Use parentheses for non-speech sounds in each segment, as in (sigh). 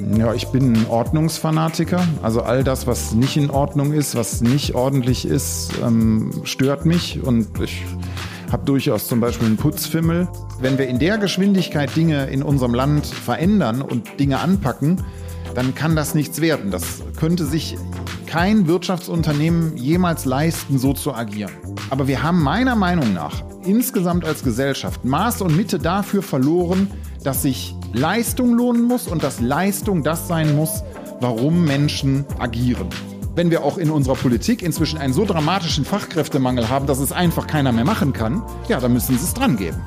Ja, ich bin ein Ordnungsfanatiker. Also all das, was nicht in Ordnung ist, was nicht ordentlich ist, ähm, stört mich und ich habe durchaus zum Beispiel einen Putzfimmel. Wenn wir in der Geschwindigkeit Dinge in unserem Land verändern und Dinge anpacken, dann kann das nichts werden. Das könnte sich kein Wirtschaftsunternehmen jemals leisten, so zu agieren. Aber wir haben meiner Meinung nach insgesamt als Gesellschaft Maß und Mitte dafür verloren, dass sich Leistung lohnen muss und dass Leistung das sein muss, warum Menschen agieren. Wenn wir auch in unserer Politik inzwischen einen so dramatischen Fachkräftemangel haben, dass es einfach keiner mehr machen kann, ja, dann müssen sie es dran geben.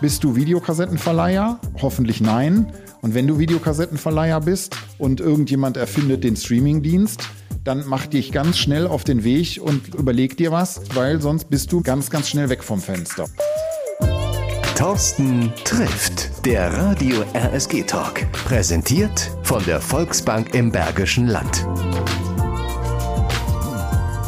Bist du Videokassettenverleiher? Hoffentlich nein. Und wenn du Videokassettenverleiher bist und irgendjemand erfindet den Streamingdienst, dann mach dich ganz schnell auf den Weg und überleg dir was, weil sonst bist du ganz, ganz schnell weg vom Fenster. Thorsten trifft der Radio RSG Talk. Präsentiert von der Volksbank im Bergischen Land.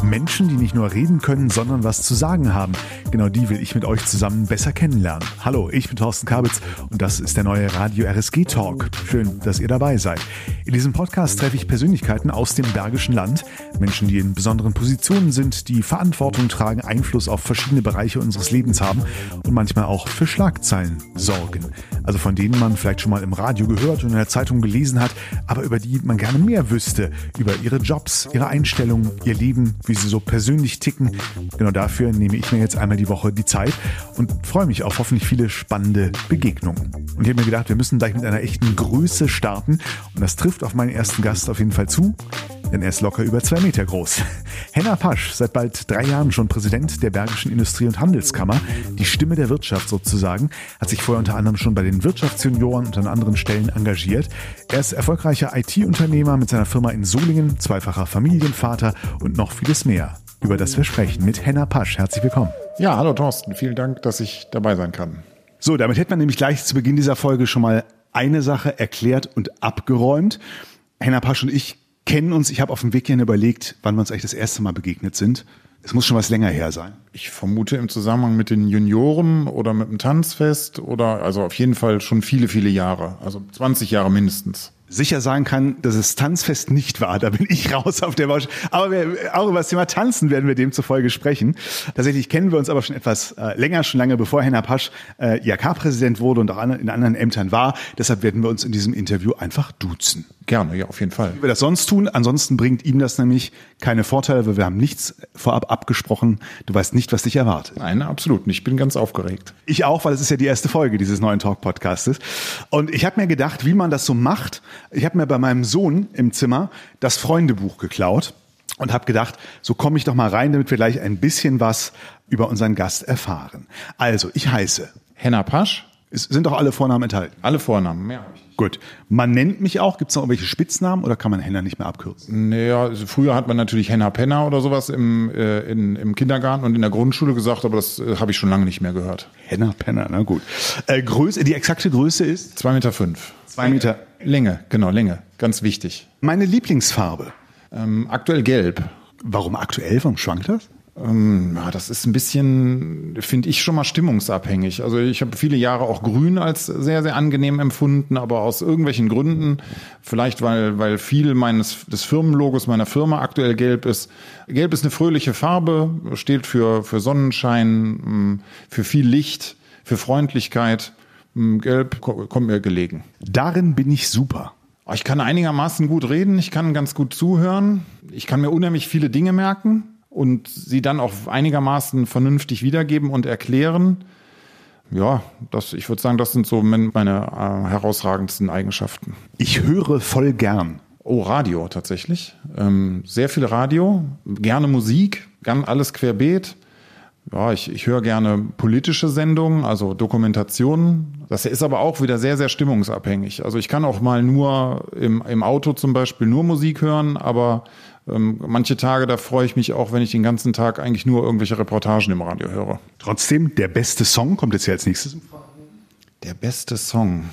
Menschen, die nicht nur reden können, sondern was zu sagen haben. Genau die will ich mit euch zusammen besser kennenlernen. Hallo, ich bin Thorsten Kabitz und das ist der neue Radio RSG Talk. Schön, dass ihr dabei seid. In diesem Podcast treffe ich Persönlichkeiten aus dem Bergischen Land, Menschen, die in besonderen Positionen sind, die Verantwortung tragen, Einfluss auf verschiedene Bereiche unseres Lebens haben und manchmal auch für Schlagzeilen sorgen. Also von denen man vielleicht schon mal im Radio gehört und in der Zeitung gelesen hat, aber über die man gerne mehr wüsste, über ihre Jobs, ihre Einstellungen, ihr Leben, wie sie so persönlich ticken. Genau dafür nehme ich mir jetzt einmal die Woche die Zeit und freue mich auf hoffentlich viele spannende Begegnungen. Und ich habe mir gedacht, wir müssen gleich mit einer echten Größe starten und das trifft auf meinen ersten Gast auf jeden Fall zu denn er ist locker über zwei Meter groß. (laughs) Henna Pasch, seit bald drei Jahren schon Präsident der Bergischen Industrie- und Handelskammer, die Stimme der Wirtschaft sozusagen, hat sich vorher unter anderem schon bei den Wirtschaftsjunioren und an anderen Stellen engagiert. Er ist erfolgreicher IT-Unternehmer mit seiner Firma in Solingen, zweifacher Familienvater und noch vieles mehr. Über das wir sprechen mit Henna Pasch. Herzlich willkommen. Ja, hallo Thorsten. Vielen Dank, dass ich dabei sein kann. So, damit hätten wir nämlich gleich zu Beginn dieser Folge schon mal eine Sache erklärt und abgeräumt. Henna Pasch und ich kennen uns. Ich habe auf dem Weg hierhin überlegt, wann wir uns eigentlich das erste Mal begegnet sind. Es muss schon was länger her sein. Ich vermute im Zusammenhang mit den Junioren oder mit dem Tanzfest oder also auf jeden Fall schon viele, viele Jahre. Also 20 Jahre mindestens sicher sagen kann, dass es Tanzfest nicht war. Da bin ich (laughs) raus auf der Baustelle. Aber wir, auch über das Thema Tanzen werden wir demzufolge sprechen. Tatsächlich kennen wir uns aber schon etwas äh, länger, schon lange bevor Henna Pasch äh, IHK-Präsident wurde und auch in anderen Ämtern war. Deshalb werden wir uns in diesem Interview einfach duzen. Gerne, ja, auf jeden Fall. Wie wir das sonst tun. Ansonsten bringt ihm das nämlich keine Vorteile, weil wir haben nichts vorab abgesprochen. Du weißt nicht, was dich erwartet. Nein, absolut nicht. Ich bin ganz aufgeregt. Ich auch, weil es ist ja die erste Folge dieses neuen Talk-Podcastes. Und ich habe mir gedacht, wie man das so macht. Ich habe mir bei meinem Sohn im Zimmer das Freundebuch geklaut und habe gedacht, so komme ich doch mal rein, damit wir gleich ein bisschen was über unseren Gast erfahren. Also, ich heiße Henna Pasch. Es sind doch alle Vornamen enthalten. Alle Vornamen, mehr habe ich Gut. Man nennt mich auch. Gibt es noch irgendwelche Spitznamen oder kann man Henna nicht mehr abkürzen? Naja, also früher hat man natürlich Henna Penna oder sowas im, äh, in, im Kindergarten und in der Grundschule gesagt, aber das äh, habe ich schon lange nicht mehr gehört. Henna Penna, na gut. Äh, Größe, die exakte Größe ist? Zwei Meter. fünf. Zwei Meter. Länge, genau, Länge. Ganz wichtig. Meine Lieblingsfarbe? Ähm, aktuell gelb. Warum aktuell? Warum schwankt das? Ähm, ja, das ist ein bisschen, finde ich, schon mal stimmungsabhängig. Also ich habe viele Jahre auch Grün als sehr, sehr angenehm empfunden, aber aus irgendwelchen Gründen, vielleicht weil, weil viel meines des Firmenlogos meiner Firma aktuell gelb ist. Gelb ist eine fröhliche Farbe, steht für, für Sonnenschein, für viel Licht, für Freundlichkeit. Gelb kommt mir gelegen. Darin bin ich super. Ich kann einigermaßen gut reden, ich kann ganz gut zuhören, ich kann mir unheimlich viele Dinge merken und sie dann auch einigermaßen vernünftig wiedergeben und erklären. Ja, das, ich würde sagen, das sind so meine äh, herausragendsten Eigenschaften. Ich höre voll gern. Oh, Radio tatsächlich. Ähm, sehr viel Radio, gerne Musik, gern alles querbeet. Ja, ich, ich höre gerne politische Sendungen, also Dokumentationen. Das ist aber auch wieder sehr, sehr stimmungsabhängig. Also ich kann auch mal nur im, im Auto zum Beispiel nur Musik hören, aber ähm, manche Tage, da freue ich mich auch, wenn ich den ganzen Tag eigentlich nur irgendwelche Reportagen im Radio höre. Trotzdem, der beste Song kommt jetzt hier als nächstes. Der beste Song.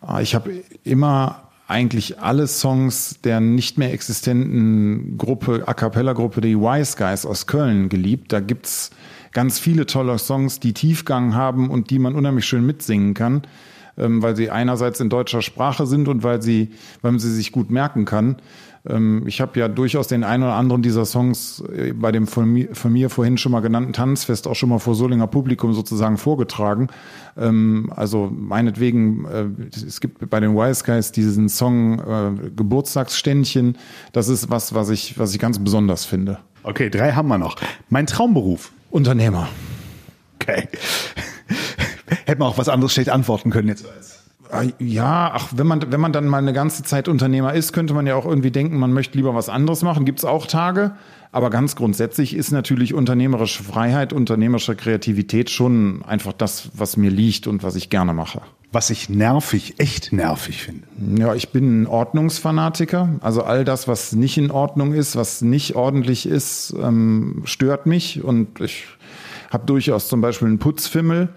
Ah, ich habe immer eigentlich alle Songs der nicht mehr existenten Gruppe, A Cappella-Gruppe, die Wise Guys aus Köln geliebt. Da gibt's ganz viele tolle Songs, die Tiefgang haben und die man unheimlich schön mitsingen kann. Ähm, weil sie einerseits in deutscher Sprache sind und weil sie, weil man sie sich gut merken kann. Ähm, ich habe ja durchaus den einen oder anderen dieser Songs äh, bei dem von mir, von mir vorhin schon mal genannten Tanzfest auch schon mal vor Solinger Publikum sozusagen vorgetragen. Ähm, also meinetwegen, äh, es gibt bei den Wise Guys diesen Song äh, Geburtstagsständchen. Das ist was, was ich, was ich ganz besonders finde. Okay, drei haben wir noch. Mein Traumberuf. Unternehmer. Okay. Hätten wir auch was anderes schlecht antworten können jetzt. Ah, ja, ach, wenn man, wenn man dann mal eine ganze Zeit Unternehmer ist, könnte man ja auch irgendwie denken, man möchte lieber was anderes machen. Gibt es auch Tage. Aber ganz grundsätzlich ist natürlich unternehmerische Freiheit, unternehmerische Kreativität schon einfach das, was mir liegt und was ich gerne mache. Was ich nervig, echt nervig finde. Ja, ich bin ein Ordnungsfanatiker. Also all das, was nicht in Ordnung ist, was nicht ordentlich ist, ähm, stört mich. Und ich habe durchaus zum Beispiel einen Putzfimmel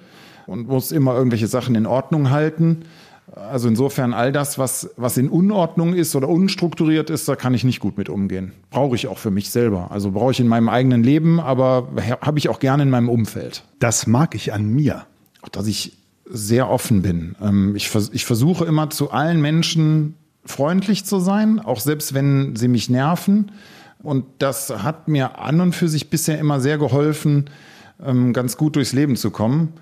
und muss immer irgendwelche Sachen in Ordnung halten. Also insofern all das, was, was in Unordnung ist oder unstrukturiert ist, da kann ich nicht gut mit umgehen. Brauche ich auch für mich selber. Also brauche ich in meinem eigenen Leben, aber habe ich auch gerne in meinem Umfeld. Das mag ich an mir. Dass ich sehr offen bin. Ähm, ich, ich versuche immer zu allen Menschen freundlich zu sein, auch selbst wenn sie mich nerven. Und das hat mir an und für sich bisher immer sehr geholfen, ähm, ganz gut durchs Leben zu kommen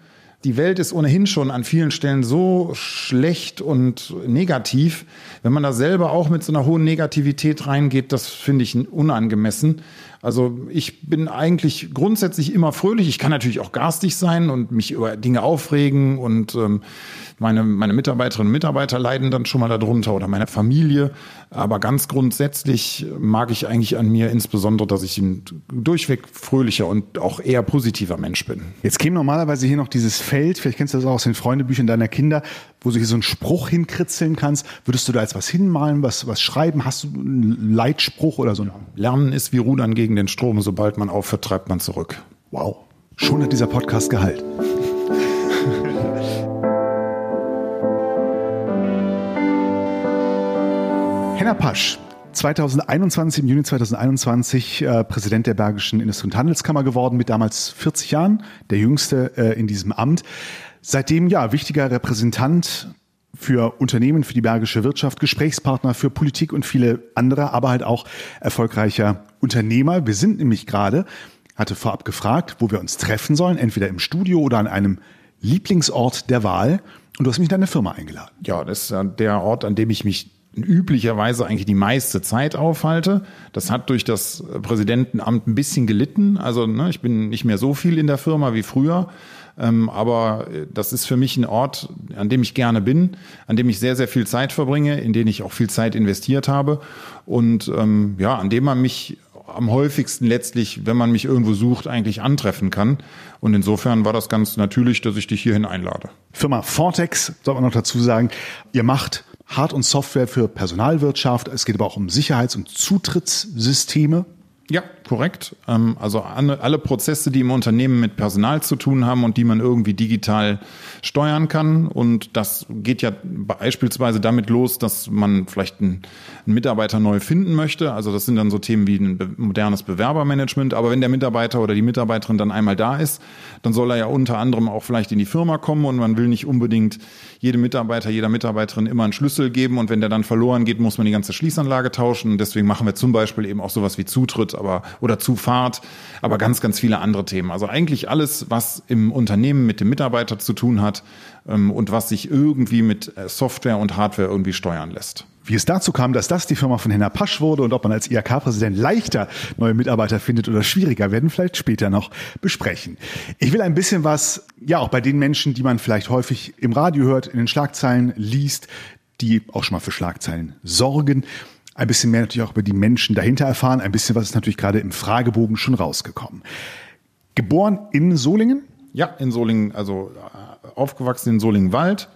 die Welt ist ohnehin schon an vielen Stellen so schlecht und negativ. Wenn man da selber auch mit so einer hohen Negativität reingeht, das finde ich unangemessen. Also ich bin eigentlich grundsätzlich immer fröhlich. Ich kann natürlich auch garstig sein und mich über Dinge aufregen und ähm, meine, meine Mitarbeiterinnen und Mitarbeiter leiden dann schon mal darunter oder meine Familie. Aber ganz grundsätzlich mag ich eigentlich an mir insbesondere, dass ich ein durchweg fröhlicher und auch eher positiver Mensch bin. Jetzt käme normalerweise hier noch dieses Feld, vielleicht kennst du das auch aus den Freundebüchern deiner Kinder, wo du hier so einen Spruch hinkritzeln kannst. Würdest du da jetzt was hinmalen, was, was schreiben? Hast du einen Leitspruch oder so? Lernen ist wie Rudern gegen den Strom. Sobald man aufhört, treibt man zurück. Wow. Schon hat dieser Podcast Gehalt. (laughs) Henna Pasch, 2021, im Juni 2021 äh, Präsident der Bergischen Industrie- und Handelskammer geworden, mit damals 40 Jahren, der jüngste äh, in diesem Amt. Seitdem ja wichtiger Repräsentant für Unternehmen, für die bergische Wirtschaft, Gesprächspartner für Politik und viele andere, aber halt auch erfolgreicher Unternehmer. Wir sind nämlich gerade, hatte vorab gefragt, wo wir uns treffen sollen, entweder im Studio oder an einem Lieblingsort der Wahl. Und du hast mich in deine Firma eingeladen. Ja, das ist der Ort, an dem ich mich üblicherweise eigentlich die meiste Zeit aufhalte. Das hat durch das Präsidentenamt ein bisschen gelitten. Also ne, ich bin nicht mehr so viel in der Firma wie früher. Ähm, aber das ist für mich ein Ort, an dem ich gerne bin, an dem ich sehr, sehr viel Zeit verbringe, in den ich auch viel Zeit investiert habe und ähm, ja, an dem man mich am häufigsten letztlich, wenn man mich irgendwo sucht, eigentlich antreffen kann. Und insofern war das ganz natürlich, dass ich dich hierhin einlade. Firma Vortex, soll man noch dazu sagen, ihr macht Hard- und Software für Personalwirtschaft. Es geht aber auch um Sicherheits- und Zutrittssysteme. Ja, korrekt. Ähm, also alle Prozesse, die im Unternehmen mit Personal zu tun haben und die man irgendwie digital steuern kann. Und das geht ja beispielsweise damit los, dass man vielleicht einen Mitarbeiter neu finden möchte. Also das sind dann so Themen wie ein modernes Bewerbermanagement. Aber wenn der Mitarbeiter oder die Mitarbeiterin dann einmal da ist, dann soll er ja unter anderem auch vielleicht in die Firma kommen und man will nicht unbedingt jedem Mitarbeiter, jeder Mitarbeiterin immer einen Schlüssel geben und wenn der dann verloren geht, muss man die ganze Schließanlage tauschen. Deswegen machen wir zum Beispiel eben auch sowas wie Zutritt, aber oder Zufahrt, aber ganz, ganz viele andere Themen. Also eigentlich alles, was im Unternehmen mit dem Mitarbeiter zu tun hat ähm, und was sich irgendwie mit äh, Software und Hardware irgendwie steuern lässt. Wie es dazu kam, dass das die Firma von Henna Pasch wurde und ob man als IHK-Präsident leichter neue Mitarbeiter findet oder schwieriger, werden vielleicht später noch besprechen. Ich will ein bisschen was, ja, auch bei den Menschen, die man vielleicht häufig im Radio hört, in den Schlagzeilen liest, die auch schon mal für Schlagzeilen sorgen. Ein bisschen mehr natürlich auch über die Menschen dahinter erfahren. Ein bisschen was ist natürlich gerade im Fragebogen schon rausgekommen. Geboren in Solingen? Ja, in Solingen, also äh, aufgewachsen in Solingen-Wald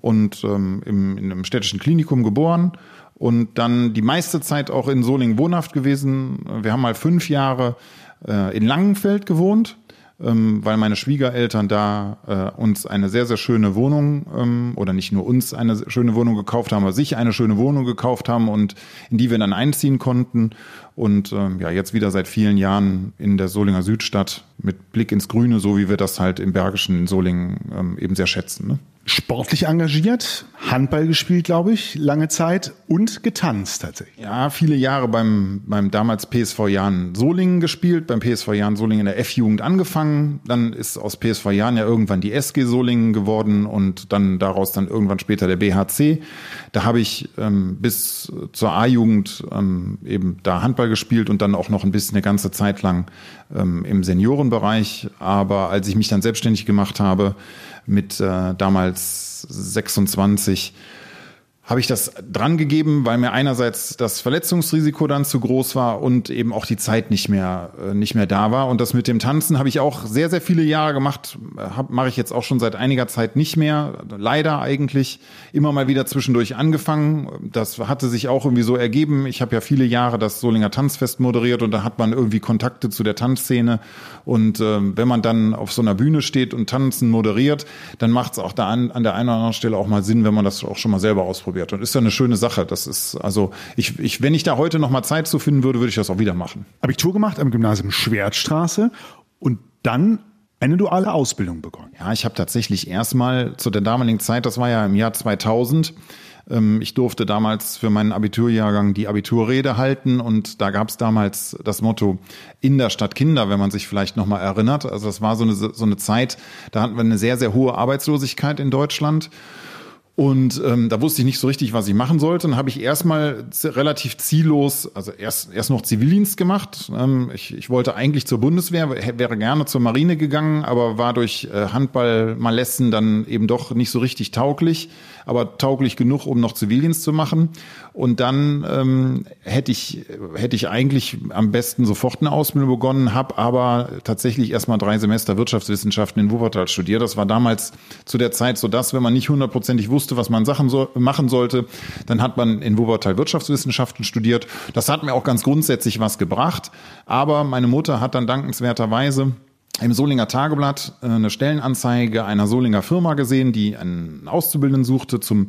und ähm, im, in einem städtischen Klinikum geboren und dann die meiste Zeit auch in Solingen wohnhaft gewesen. Wir haben mal fünf Jahre äh, in Langenfeld gewohnt, ähm, weil meine Schwiegereltern da äh, uns eine sehr, sehr schöne Wohnung ähm, oder nicht nur uns eine schöne Wohnung gekauft haben, aber sich eine schöne Wohnung gekauft haben und in die wir dann einziehen konnten. Und ähm, ja, jetzt wieder seit vielen Jahren in der Solinger Südstadt mit Blick ins Grüne, so wie wir das halt im Bergischen in Solingen ähm, eben sehr schätzen. Ne? Sportlich engagiert, Handball gespielt, glaube ich, lange Zeit und getanzt tatsächlich. Ja, viele Jahre beim, beim damals PSV Jahn Solingen gespielt, beim PSV Jahn Solingen in der F-Jugend angefangen. Dann ist aus PSV Jahn ja irgendwann die SG Solingen geworden und dann daraus dann irgendwann später der BHC. Da habe ich ähm, bis zur A-Jugend ähm, eben da Handball gespielt und dann auch noch ein bisschen eine ganze Zeit lang ähm, im Seniorenbereich. Aber als ich mich dann selbstständig gemacht habe, mit äh, damals 26 habe ich das dran gegeben, weil mir einerseits das Verletzungsrisiko dann zu groß war und eben auch die Zeit nicht mehr äh, nicht mehr da war und das mit dem Tanzen habe ich auch sehr sehr viele Jahre gemacht, mache ich jetzt auch schon seit einiger Zeit nicht mehr, leider eigentlich immer mal wieder zwischendurch angefangen. Das hatte sich auch irgendwie so ergeben. Ich habe ja viele Jahre das Solinger Tanzfest moderiert und da hat man irgendwie Kontakte zu der Tanzszene und äh, wenn man dann auf so einer Bühne steht und tanzen moderiert, dann macht es auch da an, an der einen oder anderen Stelle auch mal Sinn, wenn man das auch schon mal selber ausprobiert wird. Und ist ja eine schöne Sache. Das ist, also, ich, ich, wenn ich da heute noch mal Zeit zu finden würde, würde ich das auch wieder machen. Abitur gemacht am Gymnasium Schwertstraße und dann eine duale Ausbildung begonnen. Ja, ich habe tatsächlich erstmal zu der damaligen Zeit, das war ja im Jahr 2000, ähm, ich durfte damals für meinen Abiturjahrgang die Abiturrede halten und da gab es damals das Motto in der Stadt Kinder, wenn man sich vielleicht noch mal erinnert. Also das war so eine, so eine Zeit, da hatten wir eine sehr, sehr hohe Arbeitslosigkeit in Deutschland. Und ähm, da wusste ich nicht so richtig, was ich machen sollte. Dann habe ich erstmal relativ ziellos, also erst, erst noch Zivildienst gemacht. Ähm, ich, ich wollte eigentlich zur Bundeswehr, wäre gerne zur Marine gegangen, aber war durch äh, Handball-Malessen dann eben doch nicht so richtig tauglich aber tauglich genug, um noch Zivildienst zu machen. Und dann ähm, hätte ich hätte ich eigentlich am besten sofort eine Ausbildung begonnen, habe aber tatsächlich erstmal drei Semester Wirtschaftswissenschaften in Wuppertal studiert. Das war damals zu der Zeit so, dass wenn man nicht hundertprozentig wusste, was man Sachen so, machen sollte, dann hat man in Wuppertal Wirtschaftswissenschaften studiert. Das hat mir auch ganz grundsätzlich was gebracht. Aber meine Mutter hat dann dankenswerterweise im Solinger Tageblatt äh, eine Stellenanzeige einer Solinger Firma gesehen, die einen Auszubildenden suchte zum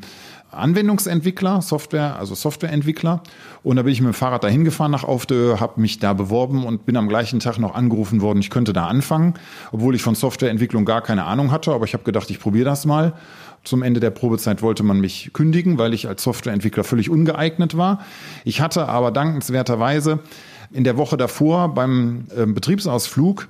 Anwendungsentwickler, Software, also Softwareentwickler. Und da bin ich mit dem Fahrrad dahin gefahren nach Aufde, habe mich da beworben und bin am gleichen Tag noch angerufen worden, ich könnte da anfangen, obwohl ich von Softwareentwicklung gar keine Ahnung hatte. Aber ich habe gedacht, ich probiere das mal. Zum Ende der Probezeit wollte man mich kündigen, weil ich als Softwareentwickler völlig ungeeignet war. Ich hatte aber dankenswerterweise in der Woche davor beim äh, Betriebsausflug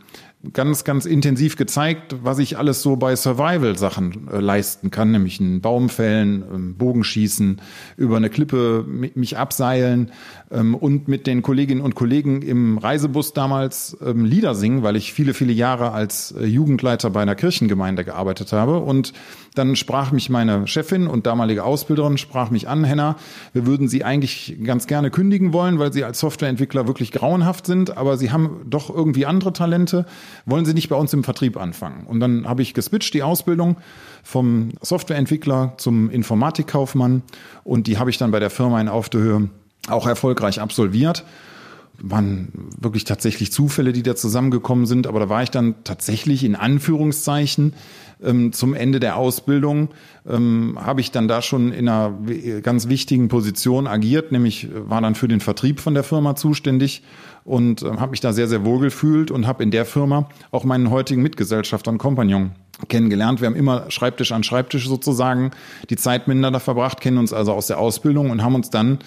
ganz, ganz intensiv gezeigt, was ich alles so bei Survival-Sachen äh, leisten kann, nämlich einen Baum fällen, ähm, Bogenschießen, über eine Klippe mich abseilen ähm, und mit den Kolleginnen und Kollegen im Reisebus damals ähm, Lieder singen, weil ich viele, viele Jahre als äh, Jugendleiter bei einer Kirchengemeinde gearbeitet habe und dann sprach mich meine Chefin und damalige Ausbilderin, sprach mich an, Henna, wir würden Sie eigentlich ganz gerne kündigen wollen, weil Sie als Softwareentwickler wirklich grauenhaft sind, aber Sie haben doch irgendwie andere Talente. Wollen Sie nicht bei uns im Vertrieb anfangen? Und dann habe ich geswitcht, die Ausbildung vom Softwareentwickler zum Informatikkaufmann und die habe ich dann bei der Firma in Aufdehöhe auch erfolgreich absolviert waren wirklich tatsächlich Zufälle, die da zusammengekommen sind, aber da war ich dann tatsächlich in Anführungszeichen ähm, zum Ende der Ausbildung, ähm, habe ich dann da schon in einer ganz wichtigen Position agiert, nämlich war dann für den Vertrieb von der Firma zuständig und äh, habe mich da sehr, sehr wohl gefühlt und habe in der Firma auch meinen heutigen Mitgesellschafter und Kompagnon kennengelernt. Wir haben immer Schreibtisch an Schreibtisch sozusagen die Zeit miteinander verbracht, kennen uns also aus der Ausbildung und haben uns dann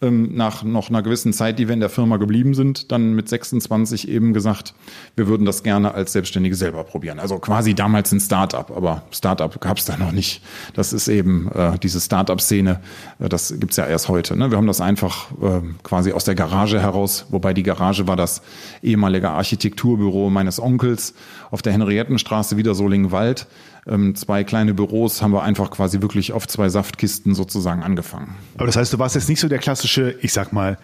ähm, nach noch einer gewissen Zeit, die wir in der Firma geblieben sind, dann mit 26 eben gesagt, wir würden das gerne als Selbstständige selber probieren. Also quasi damals ein Startup, aber Startup gab es da noch nicht. Das ist eben äh, diese Startup-Szene, äh, das gibt's ja erst heute. Ne? Wir haben das einfach äh, quasi aus der Garage heraus, wobei die Garage war das ehemalige Architekturbüro meines Onkels auf der Henriettenstraße, wieder Solingen-Wald ähm, zwei kleine Büros haben wir einfach quasi wirklich auf zwei Saftkisten sozusagen angefangen. Aber das heißt, du warst jetzt nicht so der klassische, ich sag mal,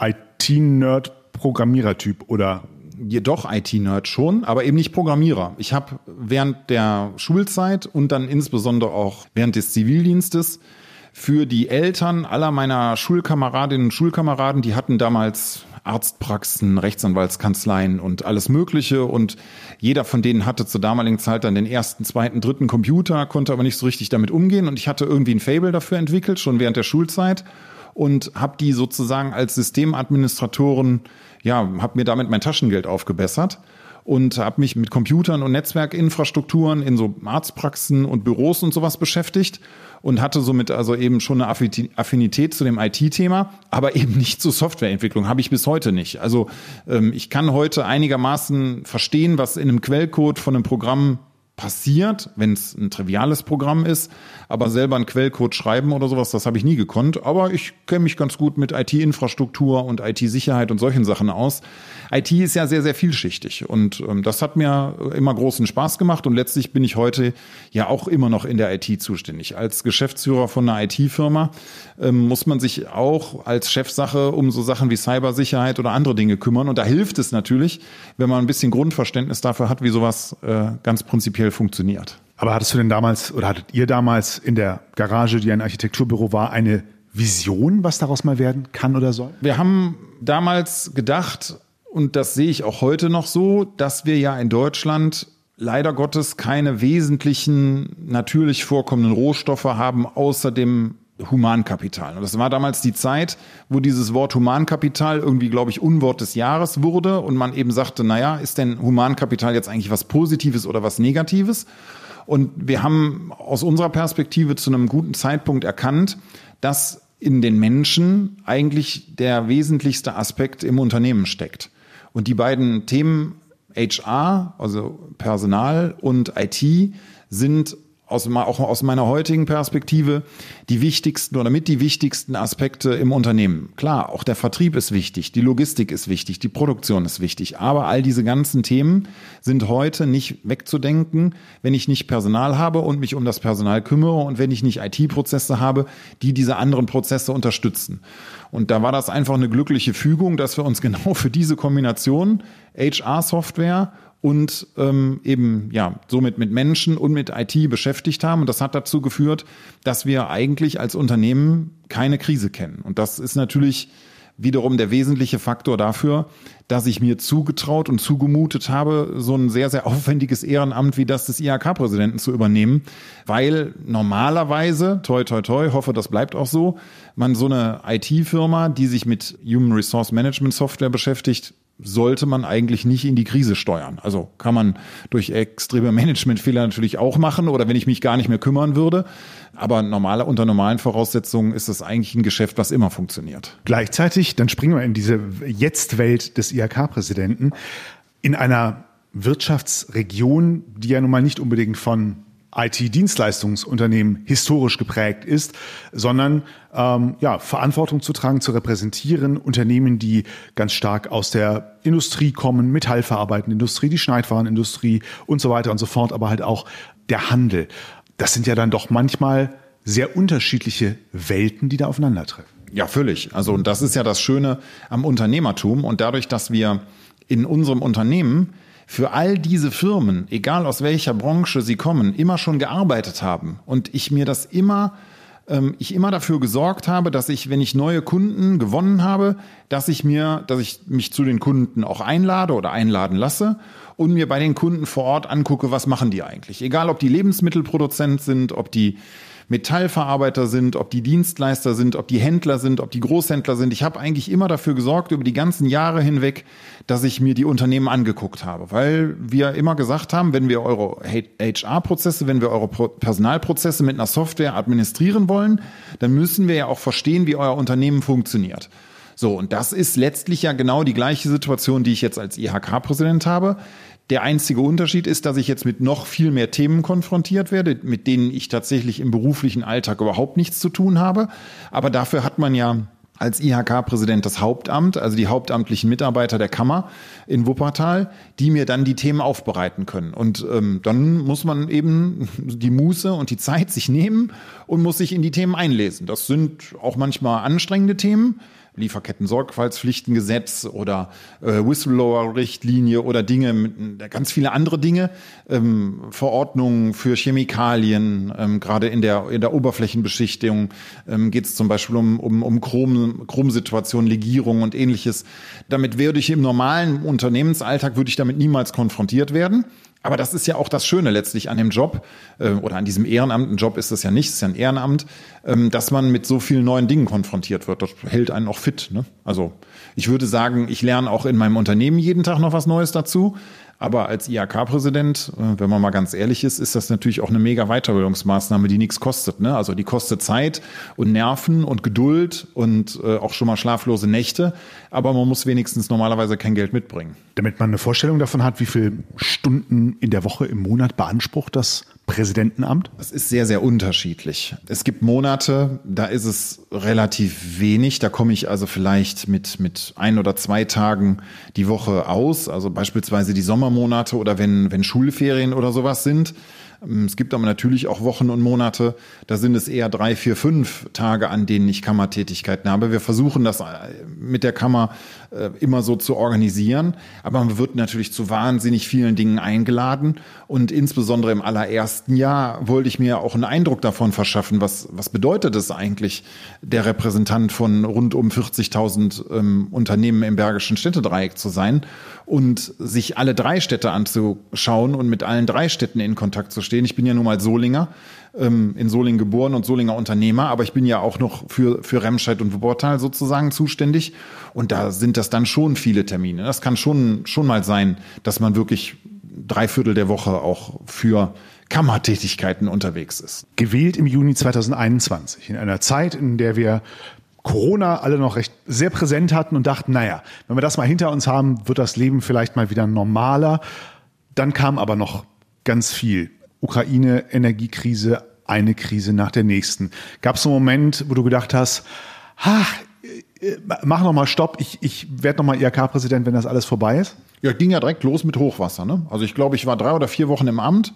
IT-Nerd-Programmierer-Typ oder? Jedoch IT-Nerd schon, aber eben nicht Programmierer. Ich habe während der Schulzeit und dann insbesondere auch während des Zivildienstes für die Eltern aller meiner Schulkameradinnen und Schulkameraden, die hatten damals Arztpraxen, Rechtsanwaltskanzleien und alles Mögliche. Und jeder von denen hatte zur damaligen Zeit dann den ersten, zweiten, dritten Computer, konnte aber nicht so richtig damit umgehen. Und ich hatte irgendwie ein Fable dafür entwickelt, schon während der Schulzeit und habe die sozusagen als Systemadministratoren, ja, habe mir damit mein Taschengeld aufgebessert und habe mich mit Computern und Netzwerkinfrastrukturen in so Arztpraxen und Büros und sowas beschäftigt und hatte somit also eben schon eine Affinität zu dem IT-Thema, aber eben nicht zur Softwareentwicklung, habe ich bis heute nicht. Also ähm, ich kann heute einigermaßen verstehen, was in einem Quellcode von einem Programm passiert, wenn es ein triviales Programm ist, aber selber einen Quellcode schreiben oder sowas, das habe ich nie gekonnt. Aber ich kenne mich ganz gut mit IT-Infrastruktur und IT-Sicherheit und solchen Sachen aus. IT ist ja sehr, sehr vielschichtig und ähm, das hat mir immer großen Spaß gemacht und letztlich bin ich heute ja auch immer noch in der IT zuständig. Als Geschäftsführer von einer IT-Firma ähm, muss man sich auch als Chefsache um so Sachen wie Cybersicherheit oder andere Dinge kümmern und da hilft es natürlich, wenn man ein bisschen Grundverständnis dafür hat, wie sowas äh, ganz prinzipiell funktioniert. Aber hattest du denn damals oder hattet ihr damals in der Garage, die ein Architekturbüro war, eine Vision, was daraus mal werden kann oder soll? Wir haben damals gedacht, und das sehe ich auch heute noch so, dass wir ja in Deutschland leider Gottes keine wesentlichen natürlich vorkommenden Rohstoffe haben, außer dem Humankapital. Und das war damals die Zeit, wo dieses Wort Humankapital irgendwie, glaube ich, Unwort des Jahres wurde und man eben sagte, naja, ist denn Humankapital jetzt eigentlich was Positives oder was Negatives? Und wir haben aus unserer Perspektive zu einem guten Zeitpunkt erkannt, dass in den Menschen eigentlich der wesentlichste Aspekt im Unternehmen steckt. Und die beiden Themen HR, also Personal und IT, sind aus, auch aus meiner heutigen Perspektive die wichtigsten oder mit die wichtigsten Aspekte im Unternehmen. Klar, auch der Vertrieb ist wichtig, die Logistik ist wichtig, die Produktion ist wichtig, aber all diese ganzen Themen sind heute nicht wegzudenken, wenn ich nicht Personal habe und mich um das Personal kümmere und wenn ich nicht IT-Prozesse habe, die diese anderen Prozesse unterstützen. Und da war das einfach eine glückliche Fügung, dass wir uns (laughs) genau für diese Kombination HR-Software und ähm, eben ja somit mit Menschen und mit IT beschäftigt haben. Und das hat dazu geführt, dass wir eigentlich als Unternehmen keine Krise kennen. Und das ist natürlich wiederum der wesentliche Faktor dafür, dass ich mir zugetraut und zugemutet habe, so ein sehr, sehr aufwendiges Ehrenamt wie das des IHK-Präsidenten zu übernehmen, weil normalerweise, toi, toi, toi, hoffe, das bleibt auch so, man so eine IT-Firma, die sich mit Human Resource Management Software beschäftigt, sollte man eigentlich nicht in die Krise steuern. Also kann man durch extreme Managementfehler natürlich auch machen oder wenn ich mich gar nicht mehr kümmern würde. Aber normale, unter normalen Voraussetzungen ist es eigentlich ein Geschäft, was immer funktioniert. Gleichzeitig, dann springen wir in diese Jetzt-Welt des IHK-Präsidenten, in einer Wirtschaftsregion, die ja nun mal nicht unbedingt von IT-Dienstleistungsunternehmen historisch geprägt ist, sondern ähm, ja, Verantwortung zu tragen, zu repräsentieren, Unternehmen, die ganz stark aus der Industrie kommen, metallverarbeitende Industrie, die Schneidwarenindustrie und so weiter und so fort, aber halt auch der Handel. Das sind ja dann doch manchmal sehr unterschiedliche Welten, die da aufeinandertreffen. Ja, völlig. Also, und das ist ja das Schöne am Unternehmertum und dadurch, dass wir in unserem Unternehmen für all diese Firmen, egal aus welcher Branche sie kommen, immer schon gearbeitet haben und ich mir das immer ähm, ich immer dafür gesorgt habe, dass ich, wenn ich neue Kunden gewonnen habe, dass ich mir, dass ich mich zu den Kunden auch einlade oder einladen lasse und mir bei den Kunden vor Ort angucke, was machen die eigentlich. Egal, ob die Lebensmittelproduzent sind, ob die Metallverarbeiter sind, ob die Dienstleister sind, ob die Händler sind, ob die Großhändler sind. Ich habe eigentlich immer dafür gesorgt, über die ganzen Jahre hinweg, dass ich mir die Unternehmen angeguckt habe, weil wir immer gesagt haben, wenn wir eure HR-Prozesse, wenn wir eure Personalprozesse mit einer Software administrieren wollen, dann müssen wir ja auch verstehen, wie euer Unternehmen funktioniert. So, und das ist letztlich ja genau die gleiche Situation, die ich jetzt als IHK-Präsident habe. Der einzige Unterschied ist, dass ich jetzt mit noch viel mehr Themen konfrontiert werde, mit denen ich tatsächlich im beruflichen Alltag überhaupt nichts zu tun habe. Aber dafür hat man ja als IHK-Präsident das Hauptamt, also die hauptamtlichen Mitarbeiter der Kammer in Wuppertal, die mir dann die Themen aufbereiten können. Und ähm, dann muss man eben die Muße und die Zeit sich nehmen und muss sich in die Themen einlesen. Das sind auch manchmal anstrengende Themen. Lieferketten-Sorgfaltspflichtengesetz oder äh, Whistleblower-Richtlinie oder Dinge, mit, ganz viele andere Dinge, ähm, Verordnungen für Chemikalien, ähm, gerade in der, in der Oberflächenbeschichtung ähm, geht es zum Beispiel um, um, um Chrom, Legierung und ähnliches. Damit würde ich im normalen Unternehmensalltag, würde ich damit niemals konfrontiert werden. Aber das ist ja auch das Schöne letztlich an dem Job äh, oder an diesem Ehrenamt. Ein Job ist das ja nicht, es ist ja ein Ehrenamt, ähm, dass man mit so vielen neuen Dingen konfrontiert wird. Das hält einen auch fit. Ne? Also ich würde sagen, ich lerne auch in meinem Unternehmen jeden Tag noch was Neues dazu. Aber als IHK-Präsident, äh, wenn man mal ganz ehrlich ist, ist das natürlich auch eine mega Weiterbildungsmaßnahme, die nichts kostet. Ne? Also die kostet Zeit und Nerven und Geduld und äh, auch schon mal schlaflose Nächte. Aber man muss wenigstens normalerweise kein Geld mitbringen. Damit man eine Vorstellung davon hat, wie viele Stunden in der Woche im Monat beansprucht das Präsidentenamt? Das ist sehr, sehr unterschiedlich. Es gibt Monate, da ist es relativ wenig. Da komme ich also vielleicht mit, mit ein oder zwei Tagen die Woche aus. Also beispielsweise die Sommermonate oder wenn, wenn Schulferien oder sowas sind. Es gibt aber natürlich auch Wochen und Monate, da sind es eher drei, vier, fünf Tage, an denen ich Kammertätigkeiten habe. Wir versuchen das äh, mit der Kammer äh, immer so zu organisieren, aber man wird natürlich zu wahnsinnig vielen Dingen eingeladen. Und insbesondere im allerersten Jahr wollte ich mir auch einen Eindruck davon verschaffen, was, was bedeutet es eigentlich, der Repräsentant von rund um 40.000 ähm, Unternehmen im Bergischen Städtedreieck zu sein und sich alle drei Städte anzuschauen und mit allen drei Städten in Kontakt zu stehen. Ich bin ja nun mal Solinger, ähm, in Solingen geboren und Solinger Unternehmer, aber ich bin ja auch noch für, für Remscheid und Wuppertal sozusagen zuständig. Und da sind das dann schon viele Termine. Das kann schon, schon mal sein, dass man wirklich drei Viertel der Woche auch für Kammertätigkeiten unterwegs ist. Gewählt im Juni 2021, in einer Zeit, in der wir Corona alle noch recht sehr präsent hatten und dachten, naja, wenn wir das mal hinter uns haben, wird das Leben vielleicht mal wieder normaler. Dann kam aber noch ganz viel. Ukraine, Energiekrise, eine Krise nach der nächsten. Gab es einen Moment, wo du gedacht hast, ach, äh, mach noch mal Stopp, ich, ich werde noch mal IHK-Präsident, wenn das alles vorbei ist? Ja, ging ja direkt los mit Hochwasser. Ne? Also ich glaube, ich war drei oder vier Wochen im Amt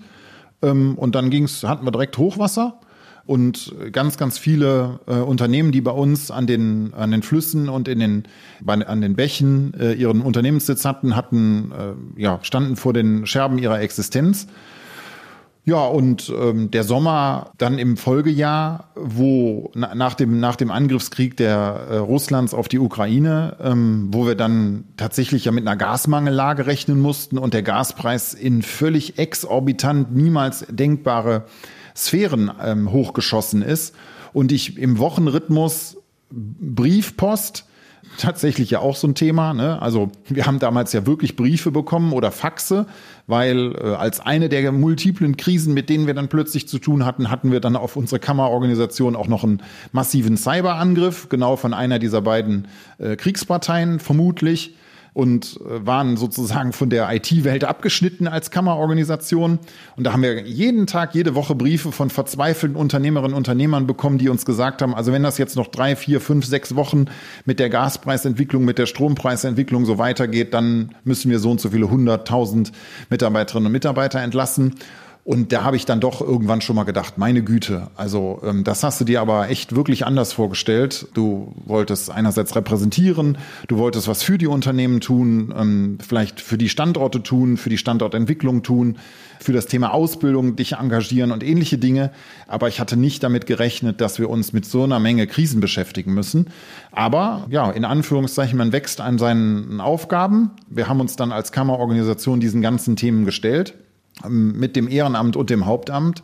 ähm, und dann ging's, hatten wir direkt Hochwasser und ganz, ganz viele äh, Unternehmen, die bei uns an den, an den Flüssen und in den, bei, an den Bächen äh, ihren Unternehmenssitz hatten, hatten, äh, ja, standen vor den Scherben ihrer Existenz. Ja, und ähm, der Sommer dann im Folgejahr, wo na, nach, dem, nach dem Angriffskrieg der äh, Russlands auf die Ukraine, ähm, wo wir dann tatsächlich ja mit einer Gasmangellage rechnen mussten und der Gaspreis in völlig exorbitant, niemals denkbare Sphären ähm, hochgeschossen ist. Und ich im Wochenrhythmus Briefpost tatsächlich ja auch so ein Thema. Ne? Also wir haben damals ja wirklich Briefe bekommen oder Faxe, weil äh, als eine der multiplen Krisen, mit denen wir dann plötzlich zu tun hatten, hatten wir dann auf unsere Kammerorganisation auch noch einen massiven Cyberangriff, genau von einer dieser beiden äh, Kriegsparteien vermutlich und äh, waren sozusagen von der IT-Welt abgeschnitten als Kammerorganisation. Und da haben wir jeden Tag, jede Woche Briefe von verzweifelten Unternehmerinnen und Unternehmern bekommen, die uns gesagt haben, also wenn das jetzt noch drei, vier, fünf, sechs Wochen mit der Gaspreisentwicklung, mit der Strompreisentwicklung so weitergeht, dann müssen wir so und so viele hunderttausend Mitarbeiterinnen und Mitarbeiter entlassen. Und da habe ich dann doch irgendwann schon mal gedacht, meine Güte, also ähm, das hast du dir aber echt wirklich anders vorgestellt. Du wolltest einerseits repräsentieren, du wolltest was für die Unternehmen tun, ähm, vielleicht für die Standorte tun, für die Standortentwicklung tun, für das Thema Ausbildung dich engagieren und ähnliche Dinge. Aber ich hatte nicht damit gerechnet, dass wir uns mit so einer Menge Krisen beschäftigen müssen. Aber ja, in Anführungszeichen, man wächst an seinen Aufgaben. Wir haben uns dann als Kammerorganisation diesen ganzen Themen gestellt. Ähm, mit dem Ehrenamt und dem Hauptamt.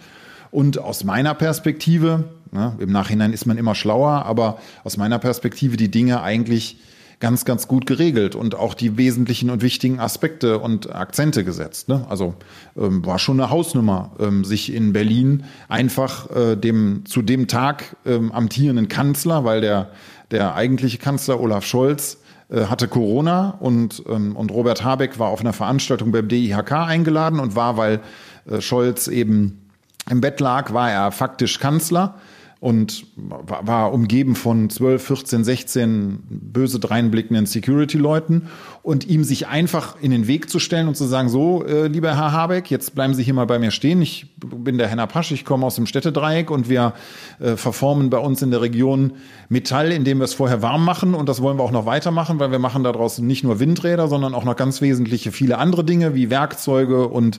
Und aus meiner Perspektive, ne, im Nachhinein ist man immer schlauer, aber aus meiner Perspektive die Dinge eigentlich ganz, ganz gut geregelt und auch die wesentlichen und wichtigen Aspekte und Akzente gesetzt. Ne? Also ähm, war schon eine Hausnummer, ähm, sich in Berlin einfach äh, dem zu dem Tag ähm, amtierenden Kanzler, weil der, der eigentliche Kanzler Olaf Scholz hatte Corona und, ähm, und Robert Habeck war auf einer Veranstaltung beim DIHK eingeladen und war, weil äh, Scholz eben im Bett lag, war er faktisch Kanzler und war umgeben von 12, 14, 16 böse dreinblickenden Security-Leuten und ihm sich einfach in den Weg zu stellen und zu sagen, so, äh, lieber Herr Habeck, jetzt bleiben Sie hier mal bei mir stehen. Ich bin der Henner Pasch, ich komme aus dem Städtedreieck und wir äh, verformen bei uns in der Region Metall, indem wir es vorher warm machen und das wollen wir auch noch weitermachen, weil wir machen da draußen nicht nur Windräder, sondern auch noch ganz wesentliche viele andere Dinge wie Werkzeuge und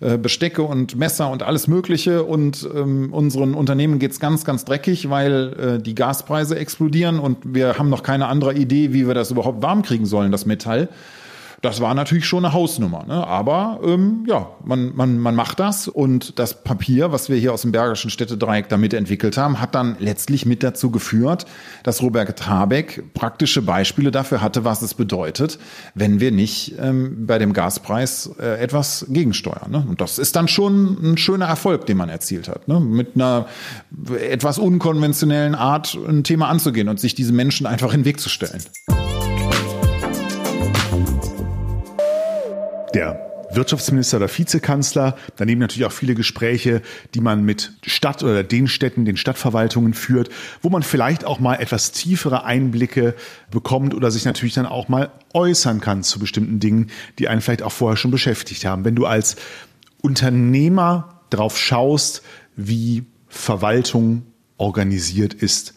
äh, Bestecke und Messer und alles Mögliche. Und ähm, unseren Unternehmen geht's ganz, ganz dreckig, weil äh, die Gaspreise explodieren und wir haben noch keine andere Idee, wie wir das überhaupt warm kriegen sollen, das Metall. Das war natürlich schon eine Hausnummer, ne? aber ähm, ja, man, man, man macht das und das Papier, was wir hier aus dem Bergischen Städtedreieck damit entwickelt haben, hat dann letztlich mit dazu geführt, dass Robert Habeck praktische Beispiele dafür hatte, was es bedeutet, wenn wir nicht ähm, bei dem Gaspreis äh, etwas gegensteuern. Ne? Und das ist dann schon ein schöner Erfolg, den man erzielt hat, ne? mit einer etwas unkonventionellen Art ein Thema anzugehen und sich diese Menschen einfach in den Weg zu stellen. Der Wirtschaftsminister oder Vizekanzler, daneben natürlich auch viele Gespräche, die man mit Stadt oder den Städten, den Stadtverwaltungen führt, wo man vielleicht auch mal etwas tiefere Einblicke bekommt oder sich natürlich dann auch mal äußern kann zu bestimmten Dingen, die einen vielleicht auch vorher schon beschäftigt haben. Wenn du als Unternehmer drauf schaust, wie Verwaltung organisiert ist,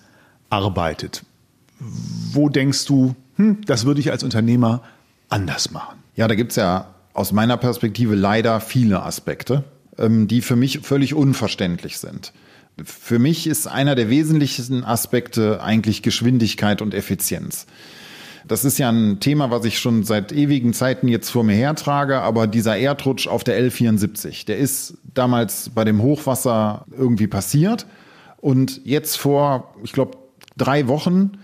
arbeitet, wo denkst du, hm, das würde ich als Unternehmer anders machen? Ja, da gibt's ja aus meiner Perspektive leider viele Aspekte, ähm, die für mich völlig unverständlich sind. Für mich ist einer der wesentlichsten Aspekte eigentlich Geschwindigkeit und Effizienz. Das ist ja ein Thema, was ich schon seit ewigen Zeiten jetzt vor mir hertrage, aber dieser Erdrutsch auf der L74, der ist damals bei dem Hochwasser irgendwie passiert und jetzt vor, ich glaube, drei Wochen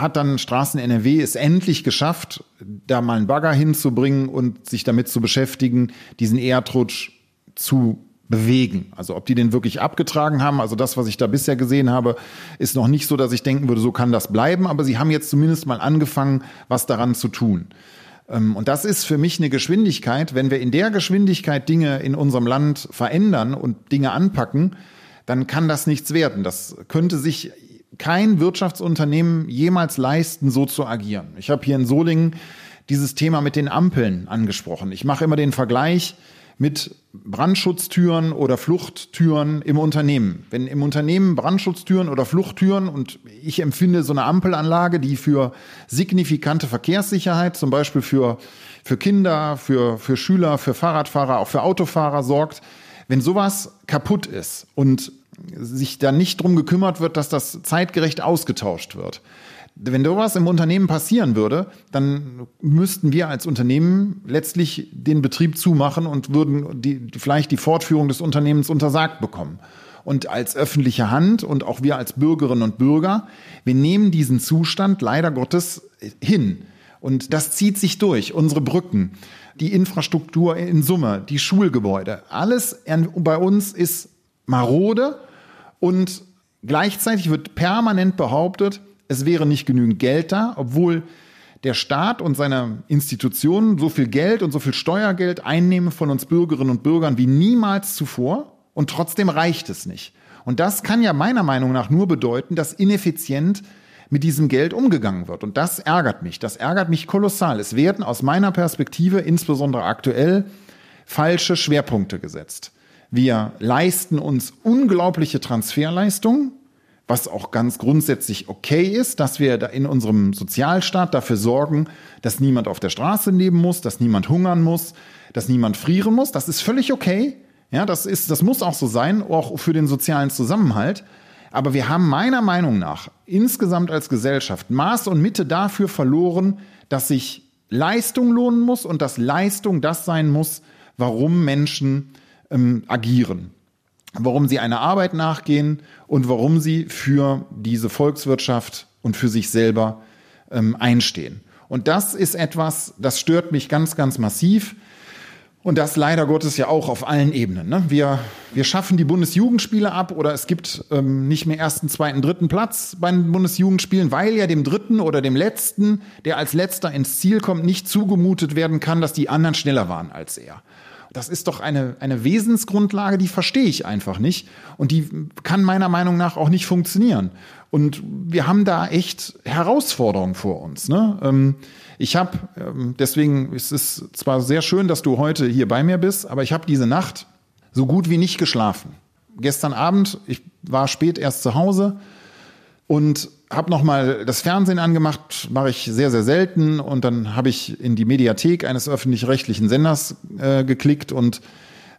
hat dann Straßen NRW es endlich geschafft, da mal einen Bagger hinzubringen und sich damit zu beschäftigen, diesen Erdrutsch zu bewegen. Also ob die den wirklich abgetragen haben, also das, was ich da bisher gesehen habe, ist noch nicht so, dass ich denken würde, so kann das bleiben, aber sie haben jetzt zumindest mal angefangen, was daran zu tun. Ähm, und das ist für mich eine Geschwindigkeit, wenn wir in der Geschwindigkeit Dinge in unserem Land verändern und Dinge anpacken, dann kann das nichts werden. Das könnte sich kein Wirtschaftsunternehmen jemals leisten, so zu agieren. Ich habe hier in Solingen dieses Thema mit den Ampeln angesprochen. Ich mache immer den Vergleich mit Brandschutztüren oder Fluchttüren im Unternehmen. Wenn im Unternehmen Brandschutztüren oder Fluchttüren und ich empfinde so eine Ampelanlage, die für signifikante Verkehrssicherheit, zum Beispiel für, für Kinder, für, für Schüler, für Fahrradfahrer, auch für Autofahrer sorgt, wenn sowas kaputt ist und sich da nicht drum gekümmert wird, dass das zeitgerecht ausgetauscht wird. Wenn sowas im Unternehmen passieren würde, dann müssten wir als Unternehmen letztlich den Betrieb zumachen und würden die, vielleicht die Fortführung des Unternehmens untersagt bekommen. Und als öffentliche Hand und auch wir als Bürgerinnen und Bürger, wir nehmen diesen Zustand leider Gottes hin. Und das zieht sich durch. Unsere Brücken, die Infrastruktur in Summe, die Schulgebäude, alles bei uns ist marode und gleichzeitig wird permanent behauptet, es wäre nicht genügend Geld da, obwohl der Staat und seine Institutionen so viel Geld und so viel Steuergeld einnehmen von uns Bürgerinnen und Bürgern wie niemals zuvor und trotzdem reicht es nicht. Und das kann ja meiner Meinung nach nur bedeuten, dass ineffizient mit diesem Geld umgegangen wird. Und das ärgert mich. Das ärgert mich kolossal. Es werden aus meiner Perspektive, insbesondere aktuell, falsche Schwerpunkte gesetzt. Wir leisten uns unglaubliche Transferleistungen, was auch ganz grundsätzlich okay ist, dass wir da in unserem Sozialstaat dafür sorgen, dass niemand auf der Straße leben muss, dass niemand hungern muss, dass niemand frieren muss. Das ist völlig okay. Ja, das ist, das muss auch so sein, auch für den sozialen Zusammenhalt. Aber wir haben meiner Meinung nach insgesamt als Gesellschaft Maß und Mitte dafür verloren, dass sich Leistung lohnen muss und dass Leistung das sein muss, warum Menschen ähm, agieren, warum sie einer Arbeit nachgehen und warum sie für diese Volkswirtschaft und für sich selber ähm, einstehen. Und das ist etwas, das stört mich ganz, ganz massiv. Und das leider Gottes ja auch auf allen Ebenen. Ne? Wir, wir schaffen die Bundesjugendspiele ab oder es gibt ähm, nicht mehr ersten, zweiten, dritten Platz bei den Bundesjugendspielen, weil ja dem dritten oder dem letzten, der als letzter ins Ziel kommt, nicht zugemutet werden kann, dass die anderen schneller waren als er. Das ist doch eine, eine Wesensgrundlage, die verstehe ich einfach nicht. Und die kann meiner Meinung nach auch nicht funktionieren. Und wir haben da echt Herausforderungen vor uns. Ne? Ähm, ich habe, ähm, deswegen ist es zwar sehr schön, dass du heute hier bei mir bist, aber ich habe diese Nacht so gut wie nicht geschlafen. Gestern Abend, ich war spät erst zu Hause und habe noch mal das Fernsehen angemacht, mache ich sehr sehr selten und dann habe ich in die Mediathek eines öffentlich-rechtlichen Senders äh, geklickt und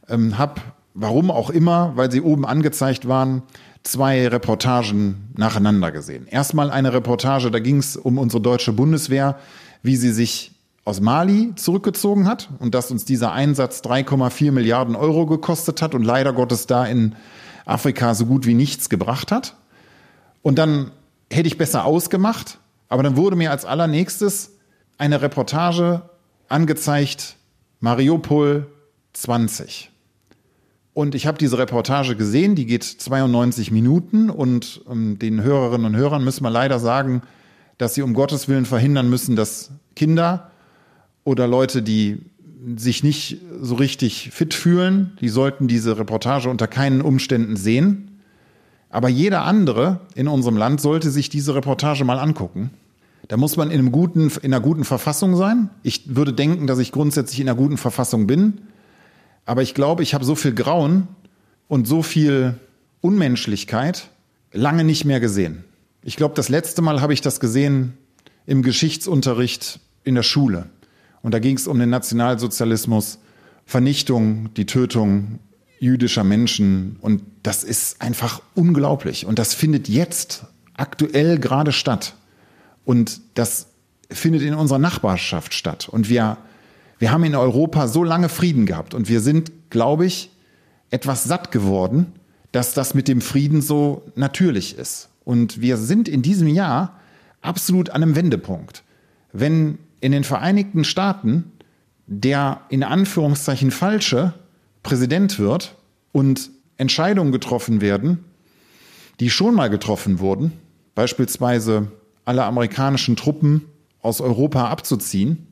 ähm, habe, warum auch immer, weil sie oben angezeigt waren, zwei Reportagen nacheinander gesehen. Erstmal eine Reportage, da ging es um unsere deutsche Bundeswehr, wie sie sich aus Mali zurückgezogen hat und dass uns dieser Einsatz 3,4 Milliarden Euro gekostet hat und leider Gottes da in Afrika so gut wie nichts gebracht hat. Und dann hätte ich besser ausgemacht, aber dann wurde mir als allernächstes eine Reportage angezeigt, Mariupol 20. Und ich habe diese Reportage gesehen, die geht 92 Minuten und ähm, den Hörerinnen und Hörern müssen wir leider sagen, dass sie um Gottes Willen verhindern müssen, dass Kinder oder Leute, die sich nicht so richtig fit fühlen, die sollten diese Reportage unter keinen Umständen sehen. Aber jeder andere in unserem Land sollte sich diese Reportage mal angucken. Da muss man in, einem guten, in einer guten Verfassung sein. Ich würde denken, dass ich grundsätzlich in einer guten Verfassung bin. Aber ich glaube, ich habe so viel Grauen und so viel Unmenschlichkeit lange nicht mehr gesehen. Ich glaube, das letzte Mal habe ich das gesehen im Geschichtsunterricht in der Schule. Und da ging es um den Nationalsozialismus, Vernichtung, die Tötung jüdischer Menschen. Und das ist einfach unglaublich. Und das findet jetzt aktuell gerade statt. Und das findet in unserer Nachbarschaft statt. Und wir wir haben in Europa so lange Frieden gehabt und wir sind, glaube ich, etwas satt geworden, dass das mit dem Frieden so natürlich ist. Und wir sind in diesem Jahr absolut an einem Wendepunkt. Wenn in den Vereinigten Staaten der in Anführungszeichen falsche Präsident wird und Entscheidungen getroffen werden, die schon mal getroffen wurden, beispielsweise alle amerikanischen Truppen aus Europa abzuziehen,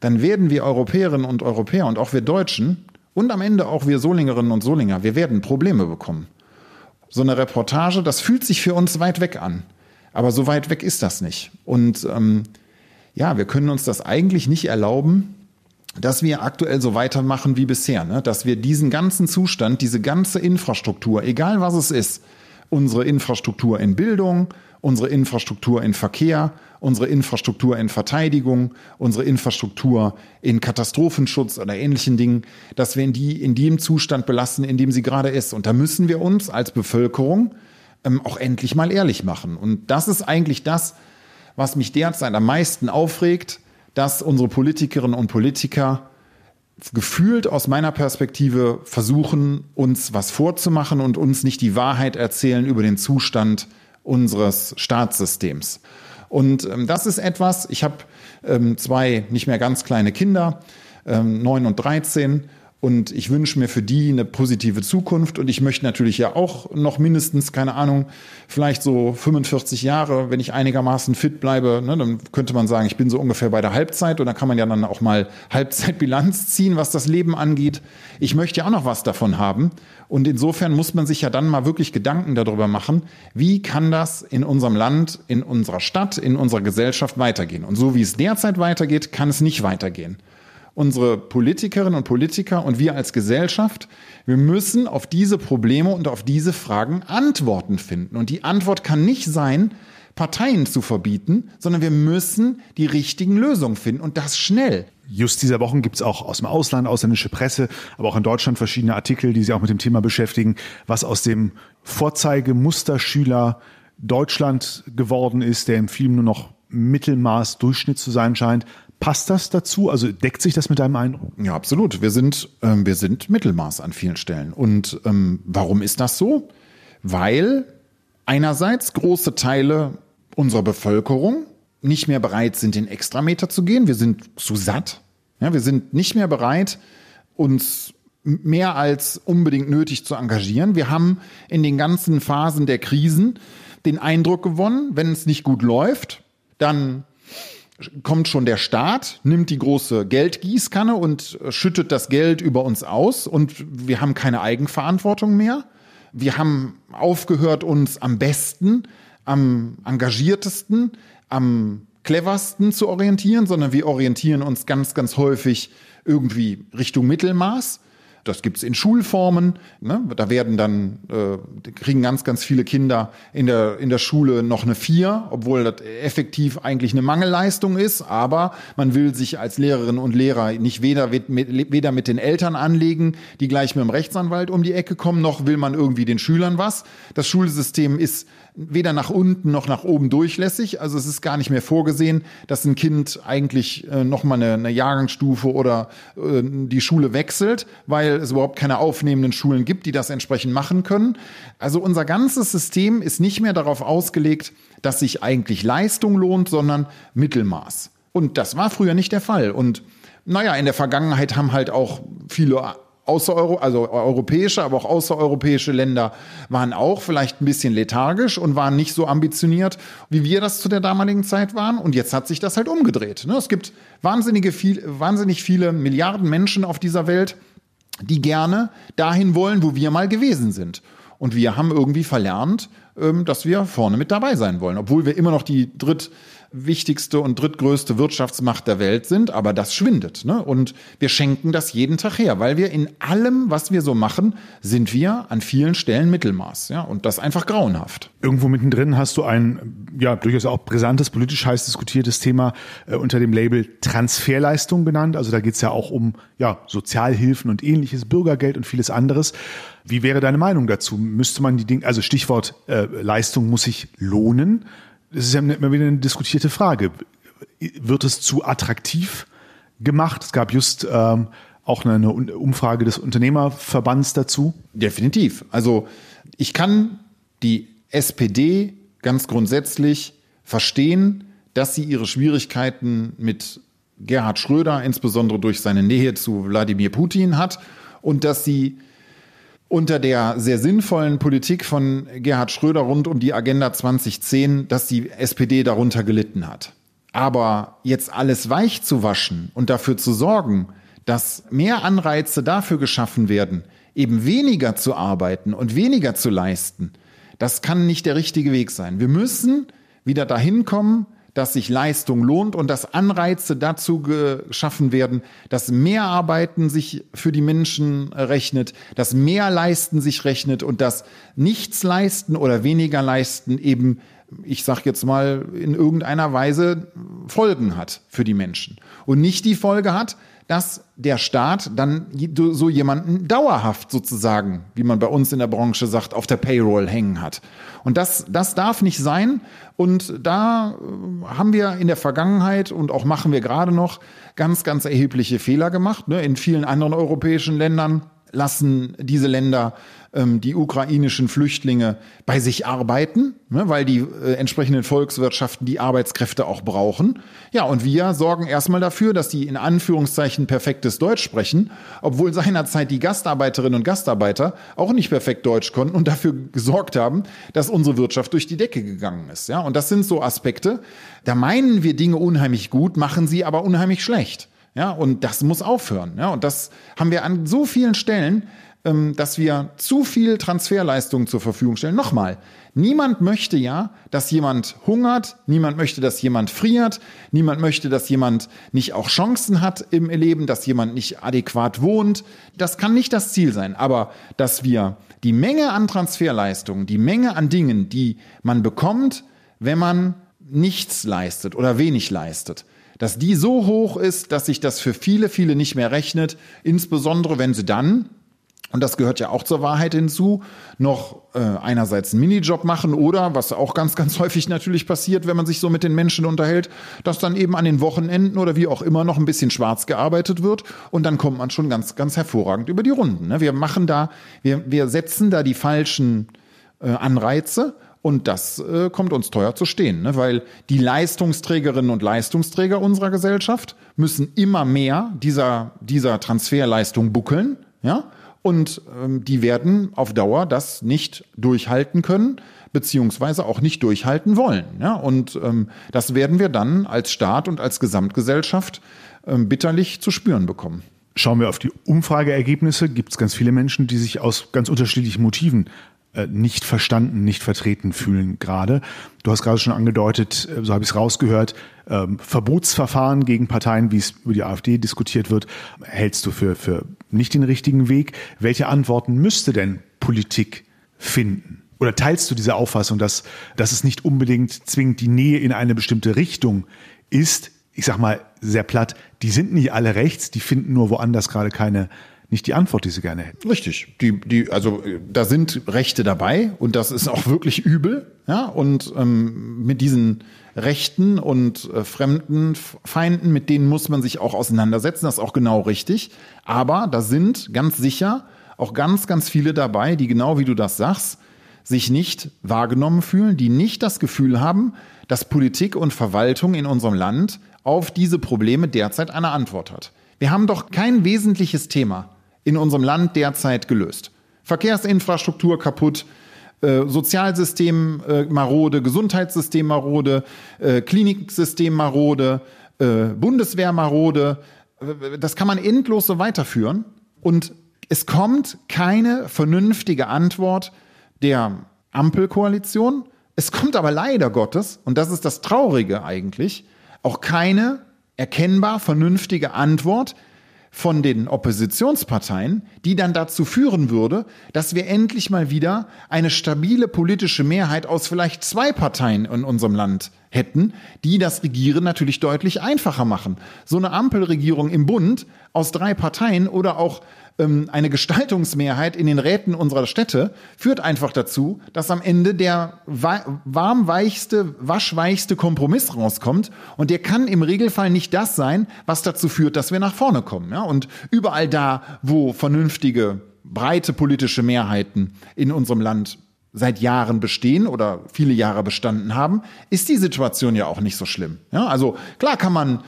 dann werden wir Europäerinnen und Europäer und auch wir Deutschen und am Ende auch wir Solingerinnen und Solinger, wir werden Probleme bekommen. So eine Reportage, das fühlt sich für uns weit weg an. Aber so weit weg ist das nicht. Und ähm, ja, wir können uns das eigentlich nicht erlauben, dass wir aktuell so weitermachen wie bisher. Ne? Dass wir diesen ganzen Zustand, diese ganze Infrastruktur, egal was es ist, unsere Infrastruktur in Bildung, unsere Infrastruktur in Verkehr, unsere Infrastruktur in Verteidigung, unsere Infrastruktur in Katastrophenschutz oder ähnlichen Dingen, dass wir in die in dem Zustand belassen, in dem sie gerade ist. Und da müssen wir uns als Bevölkerung ähm, auch endlich mal ehrlich machen. Und das ist eigentlich das, was mich derzeit am meisten aufregt, dass unsere Politikerinnen und Politiker gefühlt aus meiner Perspektive versuchen, uns was vorzumachen und uns nicht die Wahrheit erzählen über den Zustand unseres Staatssystems. Und ähm, das ist etwas, ich habe ähm, zwei nicht mehr ganz kleine Kinder, ähm, neun und dreizehn, und ich wünsche mir für die eine positive Zukunft. Und ich möchte natürlich ja auch noch mindestens, keine Ahnung, vielleicht so 45 Jahre, wenn ich einigermaßen fit bleibe, ne, dann könnte man sagen, ich bin so ungefähr bei der Halbzeit. Und da kann man ja dann auch mal Halbzeitbilanz ziehen, was das Leben angeht. Ich möchte ja auch noch was davon haben. Und insofern muss man sich ja dann mal wirklich Gedanken darüber machen, wie kann das in unserem Land, in unserer Stadt, in unserer Gesellschaft weitergehen. Und so wie es derzeit weitergeht, kann es nicht weitergehen unsere Politikerinnen und Politiker und wir als Gesellschaft, wir müssen auf diese Probleme und auf diese Fragen Antworten finden. Und die Antwort kann nicht sein, Parteien zu verbieten, sondern wir müssen die richtigen Lösungen finden und das schnell. Just dieser Wochen gibt es auch aus dem Ausland ausländische Presse, aber auch in Deutschland verschiedene Artikel, die sich auch mit dem Thema beschäftigen, was aus dem Vorzeigemusterschüler Deutschland geworden ist, der im Film nur noch Mittelmaß Durchschnitt zu sein scheint. Passt das dazu? Also deckt sich das mit deinem Eindruck? Ja, absolut. Wir sind, ähm, wir sind Mittelmaß an vielen Stellen. Und ähm, warum ist das so? Weil einerseits große Teile unserer Bevölkerung nicht mehr bereit sind, den Extrameter zu gehen. Wir sind zu satt. Ja, wir sind nicht mehr bereit, uns mehr als unbedingt nötig zu engagieren. Wir haben in den ganzen Phasen der Krisen den Eindruck gewonnen, wenn es nicht gut läuft, dann kommt schon der Staat, nimmt die große Geldgießkanne und schüttet das Geld über uns aus und wir haben keine Eigenverantwortung mehr. Wir haben aufgehört, uns am besten, am engagiertesten, am cleversten zu orientieren, sondern wir orientieren uns ganz, ganz häufig irgendwie Richtung Mittelmaß. Das gibt's in Schulformen. Ne? Da werden dann, äh, kriegen ganz, ganz viele Kinder in der, in der Schule noch eine Vier, obwohl das effektiv eigentlich eine Mangelleistung ist. Aber man will sich als Lehrerin und Lehrer nicht weder mit, weder mit den Eltern anlegen, die gleich mit dem Rechtsanwalt um die Ecke kommen, noch will man irgendwie den Schülern was. Das Schulsystem ist weder nach unten noch nach oben durchlässig. Also es ist gar nicht mehr vorgesehen, dass ein Kind eigentlich äh, nochmal eine, eine Jahrgangsstufe oder äh, die Schule wechselt, weil es überhaupt keine aufnehmenden Schulen gibt, die das entsprechend machen können. Also unser ganzes System ist nicht mehr darauf ausgelegt, dass sich eigentlich Leistung lohnt, sondern Mittelmaß. Und das war früher nicht der Fall. Und naja, in der Vergangenheit haben halt auch viele außereuro, also europäische, aber auch außereuropäische Länder waren auch vielleicht ein bisschen lethargisch und waren nicht so ambitioniert, wie wir das zu der damaligen Zeit waren. Und jetzt hat sich das halt umgedreht. Ne? Es gibt wahnsinnige viel, wahnsinnig viele Milliarden Menschen auf dieser Welt, die gerne dahin wollen, wo wir mal gewesen sind. Und wir haben irgendwie verlernt, ähm, dass wir vorne mit dabei sein wollen, obwohl wir immer noch die dritt wichtigste und drittgrößte Wirtschaftsmacht der Welt sind, aber das schwindet. Ne? Und wir schenken das jeden Tag her, weil wir in allem, was wir so machen, sind wir an vielen Stellen Mittelmaß. Ja? Und das einfach grauenhaft. Irgendwo mittendrin hast du ein ja durchaus auch brisantes, politisch heiß diskutiertes Thema äh, unter dem Label Transferleistung genannt. Also da geht es ja auch um ja, Sozialhilfen und ähnliches, Bürgergeld und vieles anderes. Wie wäre deine Meinung dazu? Müsste man die Dinge, also Stichwort äh, Leistung muss sich lohnen das ist ja immer wieder eine diskutierte Frage. Wird es zu attraktiv gemacht? Es gab just ähm, auch eine Umfrage des Unternehmerverbands dazu. Definitiv. Also ich kann die SPD ganz grundsätzlich verstehen, dass sie ihre Schwierigkeiten mit Gerhard Schröder, insbesondere durch seine Nähe zu Wladimir Putin hat und dass sie unter der sehr sinnvollen Politik von Gerhard Schröder rund um die Agenda 2010, dass die SPD darunter gelitten hat. Aber jetzt alles weich zu waschen und dafür zu sorgen, dass mehr Anreize dafür geschaffen werden, eben weniger zu arbeiten und weniger zu leisten, das kann nicht der richtige Weg sein. Wir müssen wieder dahin kommen, dass sich Leistung lohnt und dass Anreize dazu geschaffen werden, dass mehr Arbeiten sich für die Menschen rechnet, dass mehr Leisten sich rechnet und dass nichts leisten oder weniger leisten eben ich sag jetzt mal, in irgendeiner Weise Folgen hat für die Menschen. Und nicht die Folge hat, dass der Staat dann so jemanden dauerhaft sozusagen, wie man bei uns in der Branche sagt, auf der Payroll hängen hat. Und das, das darf nicht sein. Und da äh, haben wir in der Vergangenheit und auch machen wir gerade noch ganz, ganz erhebliche Fehler gemacht. Ne? In vielen anderen europäischen Ländern lassen diese Länder ähm, die ukrainischen Flüchtlinge bei sich arbeiten, ne, weil die äh, entsprechenden Volkswirtschaften die Arbeitskräfte auch brauchen. Ja, und wir sorgen erstmal dafür, dass die in Anführungszeichen perfektes Deutsch sprechen, obwohl seinerzeit die Gastarbeiterinnen und Gastarbeiter auch nicht perfekt Deutsch konnten und dafür gesorgt haben, dass unsere Wirtschaft durch die Decke gegangen ist. Ja, und das sind so Aspekte, da meinen wir Dinge unheimlich gut, machen sie aber unheimlich schlecht. Ja, und das muss aufhören. Ja, und das haben wir an so vielen Stellen, dass wir zu viel Transferleistungen zur Verfügung stellen. Nochmal, niemand möchte ja, dass jemand hungert, niemand möchte, dass jemand friert, niemand möchte, dass jemand nicht auch Chancen hat im Leben, dass jemand nicht adäquat wohnt. Das kann nicht das Ziel sein. Aber dass wir die Menge an Transferleistungen, die Menge an Dingen, die man bekommt, wenn man nichts leistet oder wenig leistet, dass die so hoch ist, dass sich das für viele, viele nicht mehr rechnet, insbesondere wenn sie dann, und das gehört ja auch zur Wahrheit hinzu, noch äh, einerseits einen Minijob machen oder, was auch ganz, ganz häufig natürlich passiert, wenn man sich so mit den Menschen unterhält, dass dann eben an den Wochenenden oder wie auch immer noch ein bisschen schwarz gearbeitet wird und dann kommt man schon ganz, ganz hervorragend über die Runden. Ne? Wir machen da, wir, wir setzen da die falschen äh, Anreize und das äh, kommt uns teuer zu stehen, ne? weil die Leistungsträgerinnen und Leistungsträger unserer Gesellschaft müssen immer mehr dieser, dieser Transferleistung buckeln, ja, und ähm, die werden auf Dauer das nicht durchhalten können, beziehungsweise auch nicht durchhalten wollen. Ja? Und ähm, das werden wir dann als Staat und als Gesamtgesellschaft ähm, bitterlich zu spüren bekommen. Schauen wir auf die Umfrageergebnisse, gibt es ganz viele Menschen, die sich aus ganz unterschiedlichen Motiven nicht verstanden, nicht vertreten fühlen gerade. Du hast gerade schon angedeutet, äh, so habe ich es rausgehört, ähm, Verbotsverfahren gegen Parteien, wie es über die AfD diskutiert wird, hältst du für, für nicht den richtigen Weg. Welche Antworten müsste denn Politik finden? Oder teilst du diese Auffassung, dass, dass es nicht unbedingt zwingend die Nähe in eine bestimmte Richtung ist? Ich sag mal sehr platt, die sind nicht alle rechts, die finden nur woanders gerade keine, nicht die Antwort, die sie gerne hätten. Richtig. Die, die, also da sind Rechte dabei und das ist auch wirklich übel. Ja, und ähm, mit diesen Rechten und äh, fremden Feinden, mit denen muss man sich auch auseinandersetzen. Das ist auch genau richtig. Aber da sind ganz sicher auch ganz, ganz viele dabei, die genau wie du das sagst, sich nicht wahrgenommen fühlen, die nicht das Gefühl haben, dass Politik und Verwaltung in unserem Land auf diese Probleme derzeit eine Antwort hat. Wir haben doch kein wesentliches Thema in unserem Land derzeit gelöst. Verkehrsinfrastruktur kaputt, äh, Sozialsystem äh, marode, Gesundheitssystem marode, äh, Kliniksystem marode, äh, Bundeswehr marode. Äh, das kann man endlos so weiterführen. Und es kommt keine vernünftige Antwort der Ampelkoalition. Es kommt aber leider Gottes, und das ist das Traurige eigentlich, auch keine erkennbar vernünftige Antwort von den Oppositionsparteien, die dann dazu führen würde, dass wir endlich mal wieder eine stabile politische Mehrheit aus vielleicht zwei Parteien in unserem Land hätten, die das Regieren natürlich deutlich einfacher machen. So eine Ampelregierung im Bund aus drei Parteien oder auch ähm, eine Gestaltungsmehrheit in den Räten unserer Städte führt einfach dazu, dass am Ende der warmweichste, waschweichste Kompromiss rauskommt. Und der kann im Regelfall nicht das sein, was dazu führt, dass wir nach vorne kommen. Ja? Und überall da, wo vernünftige, breite politische Mehrheiten in unserem Land seit Jahren bestehen oder viele Jahre bestanden haben, ist die Situation ja auch nicht so schlimm. Ja, also klar kann man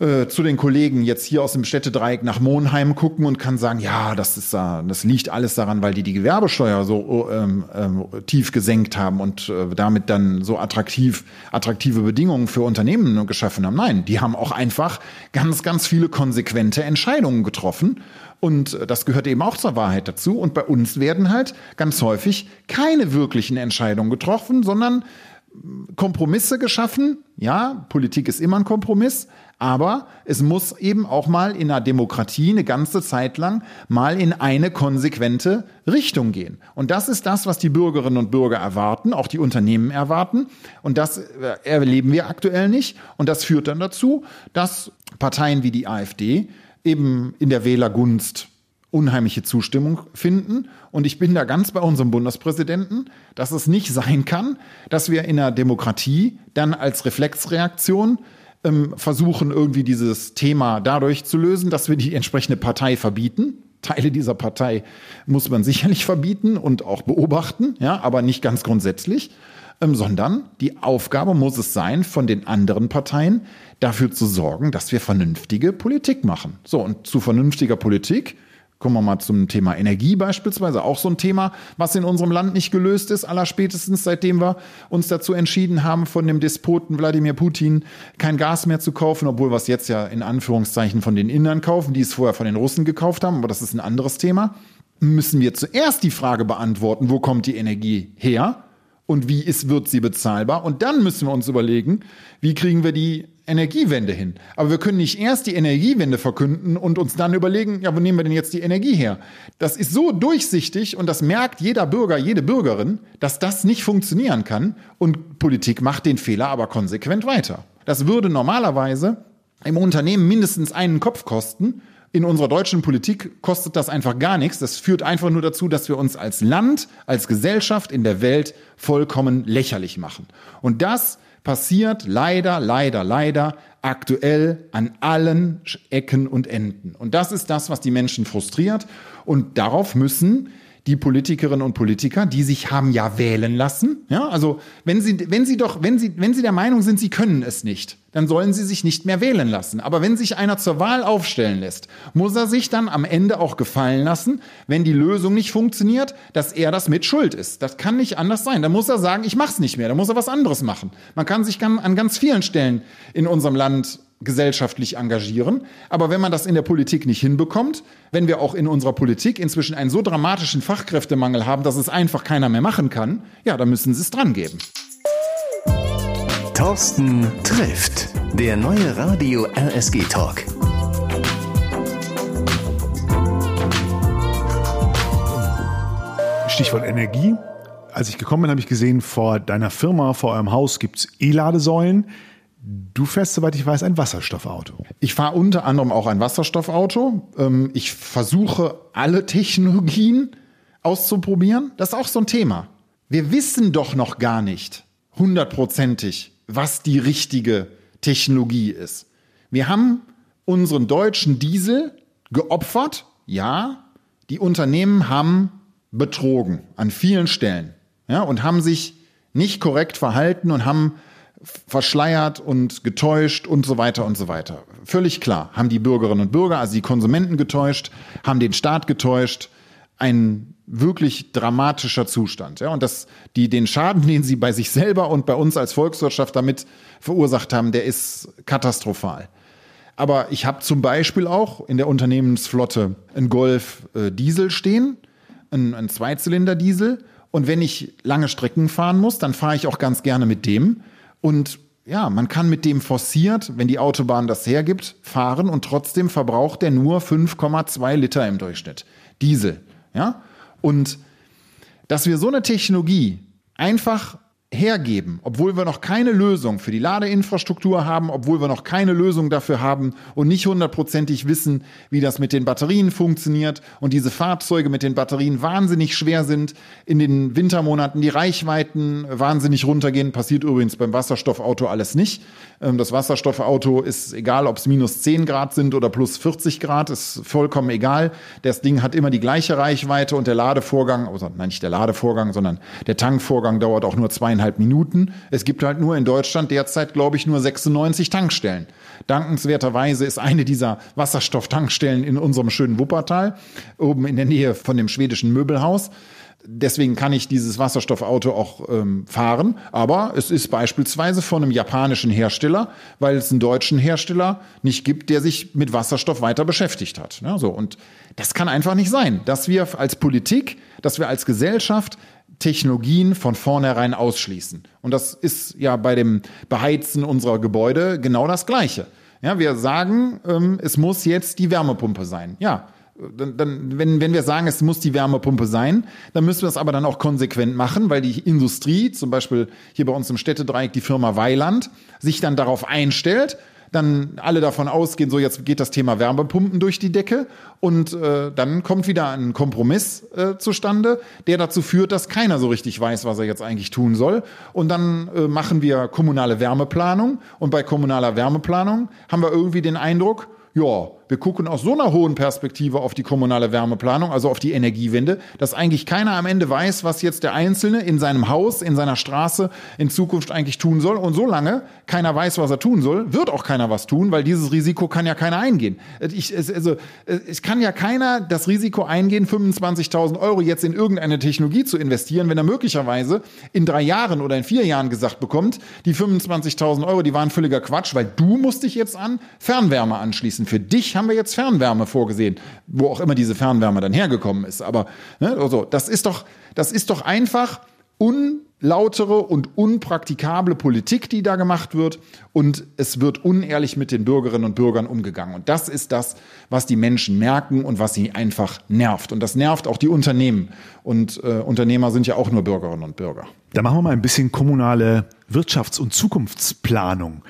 äh, zu den Kollegen jetzt hier aus dem Städtedreieck nach Monheim gucken und kann sagen, ja, das ist das liegt alles daran, weil die die Gewerbesteuer so oh, ähm, ähm, tief gesenkt haben und äh, damit dann so attraktiv attraktive Bedingungen für Unternehmen geschaffen haben. Nein, die haben auch einfach ganz ganz viele konsequente Entscheidungen getroffen und äh, das gehört eben auch zur Wahrheit dazu. Und bei uns werden halt ganz häufig keine wirklichen Entscheidungen getroffen, sondern Kompromisse geschaffen. Ja, Politik ist immer ein Kompromiss, aber es muss eben auch mal in einer Demokratie eine ganze Zeit lang mal in eine konsequente Richtung gehen. Und das ist das, was die Bürgerinnen und Bürger erwarten, auch die Unternehmen erwarten. Und das äh, erleben wir aktuell nicht. Und das führt dann dazu, dass Parteien wie die AfD eben in der Wählergunst unheimliche Zustimmung finden. Und ich bin da ganz bei unserem Bundespräsidenten, dass es nicht sein kann, dass wir in einer Demokratie dann als Reflexreaktion ähm, versuchen, irgendwie dieses Thema dadurch zu lösen, dass wir die entsprechende Partei verbieten. Teile dieser Partei muss man sicherlich verbieten und auch beobachten, ja, aber nicht ganz grundsätzlich, ähm, sondern die Aufgabe muss es sein, von den anderen Parteien dafür zu sorgen, dass wir vernünftige Politik machen. So, und zu vernünftiger Politik Kommen wir mal zum Thema Energie beispielsweise, auch so ein Thema, was in unserem Land nicht gelöst ist, allerspätestens seitdem wir uns dazu entschieden haben, von dem Despoten Wladimir Putin kein Gas mehr zu kaufen, obwohl wir es jetzt ja in Anführungszeichen von den Indern kaufen, die es vorher von den Russen gekauft haben, aber das ist ein anderes Thema. Müssen wir zuerst die Frage beantworten, wo kommt die Energie her und wie ist, wird sie bezahlbar? Und dann müssen wir uns überlegen, wie kriegen wir die Energiewende hin. Aber wir können nicht erst die Energiewende verkünden und uns dann überlegen, ja, wo nehmen wir denn jetzt die Energie her? Das ist so durchsichtig und das merkt jeder Bürger, jede Bürgerin, dass das nicht funktionieren kann und Politik macht den Fehler aber konsequent weiter. Das würde normalerweise im Unternehmen mindestens einen Kopf kosten. In unserer deutschen Politik kostet das einfach gar nichts. Das führt einfach nur dazu, dass wir uns als Land, als Gesellschaft in der Welt vollkommen lächerlich machen. Und das passiert leider, leider, leider aktuell an allen Ecken und Enden. Und das ist das, was die Menschen frustriert. Und darauf müssen die Politikerinnen und Politiker, die sich haben ja wählen lassen. Ja, also wenn sie, wenn sie doch, wenn sie, wenn sie der Meinung sind, sie können es nicht, dann sollen sie sich nicht mehr wählen lassen. Aber wenn sich einer zur Wahl aufstellen lässt, muss er sich dann am Ende auch gefallen lassen, wenn die Lösung nicht funktioniert, dass er das mit Schuld ist. Das kann nicht anders sein. Da muss er sagen, ich mach's nicht mehr. Da muss er was anderes machen. Man kann sich an ganz vielen Stellen in unserem Land gesellschaftlich engagieren. Aber wenn man das in der Politik nicht hinbekommt, wenn wir auch in unserer Politik inzwischen einen so dramatischen Fachkräftemangel haben, dass es einfach keiner mehr machen kann, ja, dann müssen sie es dran geben. Thorsten trifft. Der neue Radio RSG Talk. Stichwort Energie. Als ich gekommen bin, habe ich gesehen, vor deiner Firma, vor eurem Haus gibt es E-Ladesäulen. Du fährst, soweit ich weiß, ein Wasserstoffauto. Ich fahre unter anderem auch ein Wasserstoffauto. Ähm, ich versuche alle Technologien auszuprobieren. Das ist auch so ein Thema. Wir wissen doch noch gar nicht hundertprozentig, was die richtige Technologie ist. Wir haben unseren deutschen Diesel geopfert. Ja, die Unternehmen haben betrogen an vielen Stellen ja, und haben sich nicht korrekt verhalten und haben verschleiert und getäuscht und so weiter und so weiter. Völlig klar, haben die Bürgerinnen und Bürger, also die Konsumenten getäuscht, haben den Staat getäuscht. Ein wirklich dramatischer Zustand. Ja, und das, die, den Schaden, den sie bei sich selber und bei uns als Volkswirtschaft damit verursacht haben, der ist katastrophal. Aber ich habe zum Beispiel auch in der Unternehmensflotte einen Golf äh, Diesel stehen, einen, einen Zweizylinder-Diesel. Und wenn ich lange Strecken fahren muss, dann fahre ich auch ganz gerne mit dem. Und ja, man kann mit dem forciert, wenn die Autobahn das hergibt, fahren und trotzdem verbraucht der nur 5,2 Liter im Durchschnitt. Diesel. Ja? Und dass wir so eine Technologie einfach hergeben, obwohl wir noch keine Lösung für die Ladeinfrastruktur haben, obwohl wir noch keine Lösung dafür haben und nicht hundertprozentig wissen, wie das mit den Batterien funktioniert und diese Fahrzeuge mit den Batterien wahnsinnig schwer sind, in den Wintermonaten die Reichweiten wahnsinnig runtergehen, passiert übrigens beim Wasserstoffauto alles nicht. Ähm, das Wasserstoffauto ist egal, ob es minus 10 Grad sind oder plus 40 Grad, ist vollkommen egal. Das Ding hat immer die gleiche Reichweite und der Ladevorgang, also nein, nicht der Ladevorgang, sondern der Tankvorgang dauert auch nur zweieinhalb Minuten. Es gibt halt nur in Deutschland derzeit, glaube ich, nur 96 Tankstellen. Dankenswerterweise ist eine dieser Wasserstofftankstellen in unserem schönen Wuppertal, oben in der Nähe von dem schwedischen Möbelhaus deswegen kann ich dieses Wasserstoffauto auch ähm, fahren. Aber es ist beispielsweise von einem japanischen Hersteller, weil es einen deutschen Hersteller nicht gibt, der sich mit Wasserstoff weiter beschäftigt hat. Ja, so. Und das kann einfach nicht sein, dass wir als Politik, dass wir als Gesellschaft Technologien von vornherein ausschließen. Und das ist ja bei dem Beheizen unserer Gebäude genau das Gleiche. Ja, wir sagen, ähm, es muss jetzt die Wärmepumpe sein. Ja, dann, dann, wenn, wenn wir sagen, es muss die Wärmepumpe sein, dann müssen wir es aber dann auch konsequent machen, weil die Industrie, zum Beispiel hier bei uns im Städtedreieck die Firma Weiland, sich dann darauf einstellt, dann alle davon ausgehen, so jetzt geht das Thema Wärmepumpen durch die Decke und äh, dann kommt wieder ein Kompromiss äh, zustande, der dazu führt, dass keiner so richtig weiß, was er jetzt eigentlich tun soll. Und dann äh, machen wir kommunale Wärmeplanung und bei kommunaler Wärmeplanung haben wir irgendwie den Eindruck, ja, wir gucken aus so einer hohen Perspektive auf die kommunale Wärmeplanung, also auf die Energiewende, dass eigentlich keiner am Ende weiß, was jetzt der Einzelne in seinem Haus, in seiner Straße in Zukunft eigentlich tun soll. Und solange keiner weiß, was er tun soll, wird auch keiner was tun, weil dieses Risiko kann ja keiner eingehen. Ich, also, es kann ja keiner das Risiko eingehen, 25.000 Euro jetzt in irgendeine Technologie zu investieren, wenn er möglicherweise in drei Jahren oder in vier Jahren gesagt bekommt, die 25.000 Euro, die waren völliger Quatsch, weil du musst dich jetzt an Fernwärme anschließen. Für dich haben wir jetzt Fernwärme vorgesehen, wo auch immer diese Fernwärme dann hergekommen ist. Aber ne, also, das ist doch, das ist doch einfach unlautere und unpraktikable Politik, die da gemacht wird. Und es wird unehrlich mit den Bürgerinnen und Bürgern umgegangen. Und das ist das, was die Menschen merken und was sie einfach nervt. Und das nervt auch die Unternehmen. Und äh, Unternehmer sind ja auch nur Bürgerinnen und Bürger. Da machen wir mal ein bisschen kommunale Wirtschafts- und Zukunftsplanung.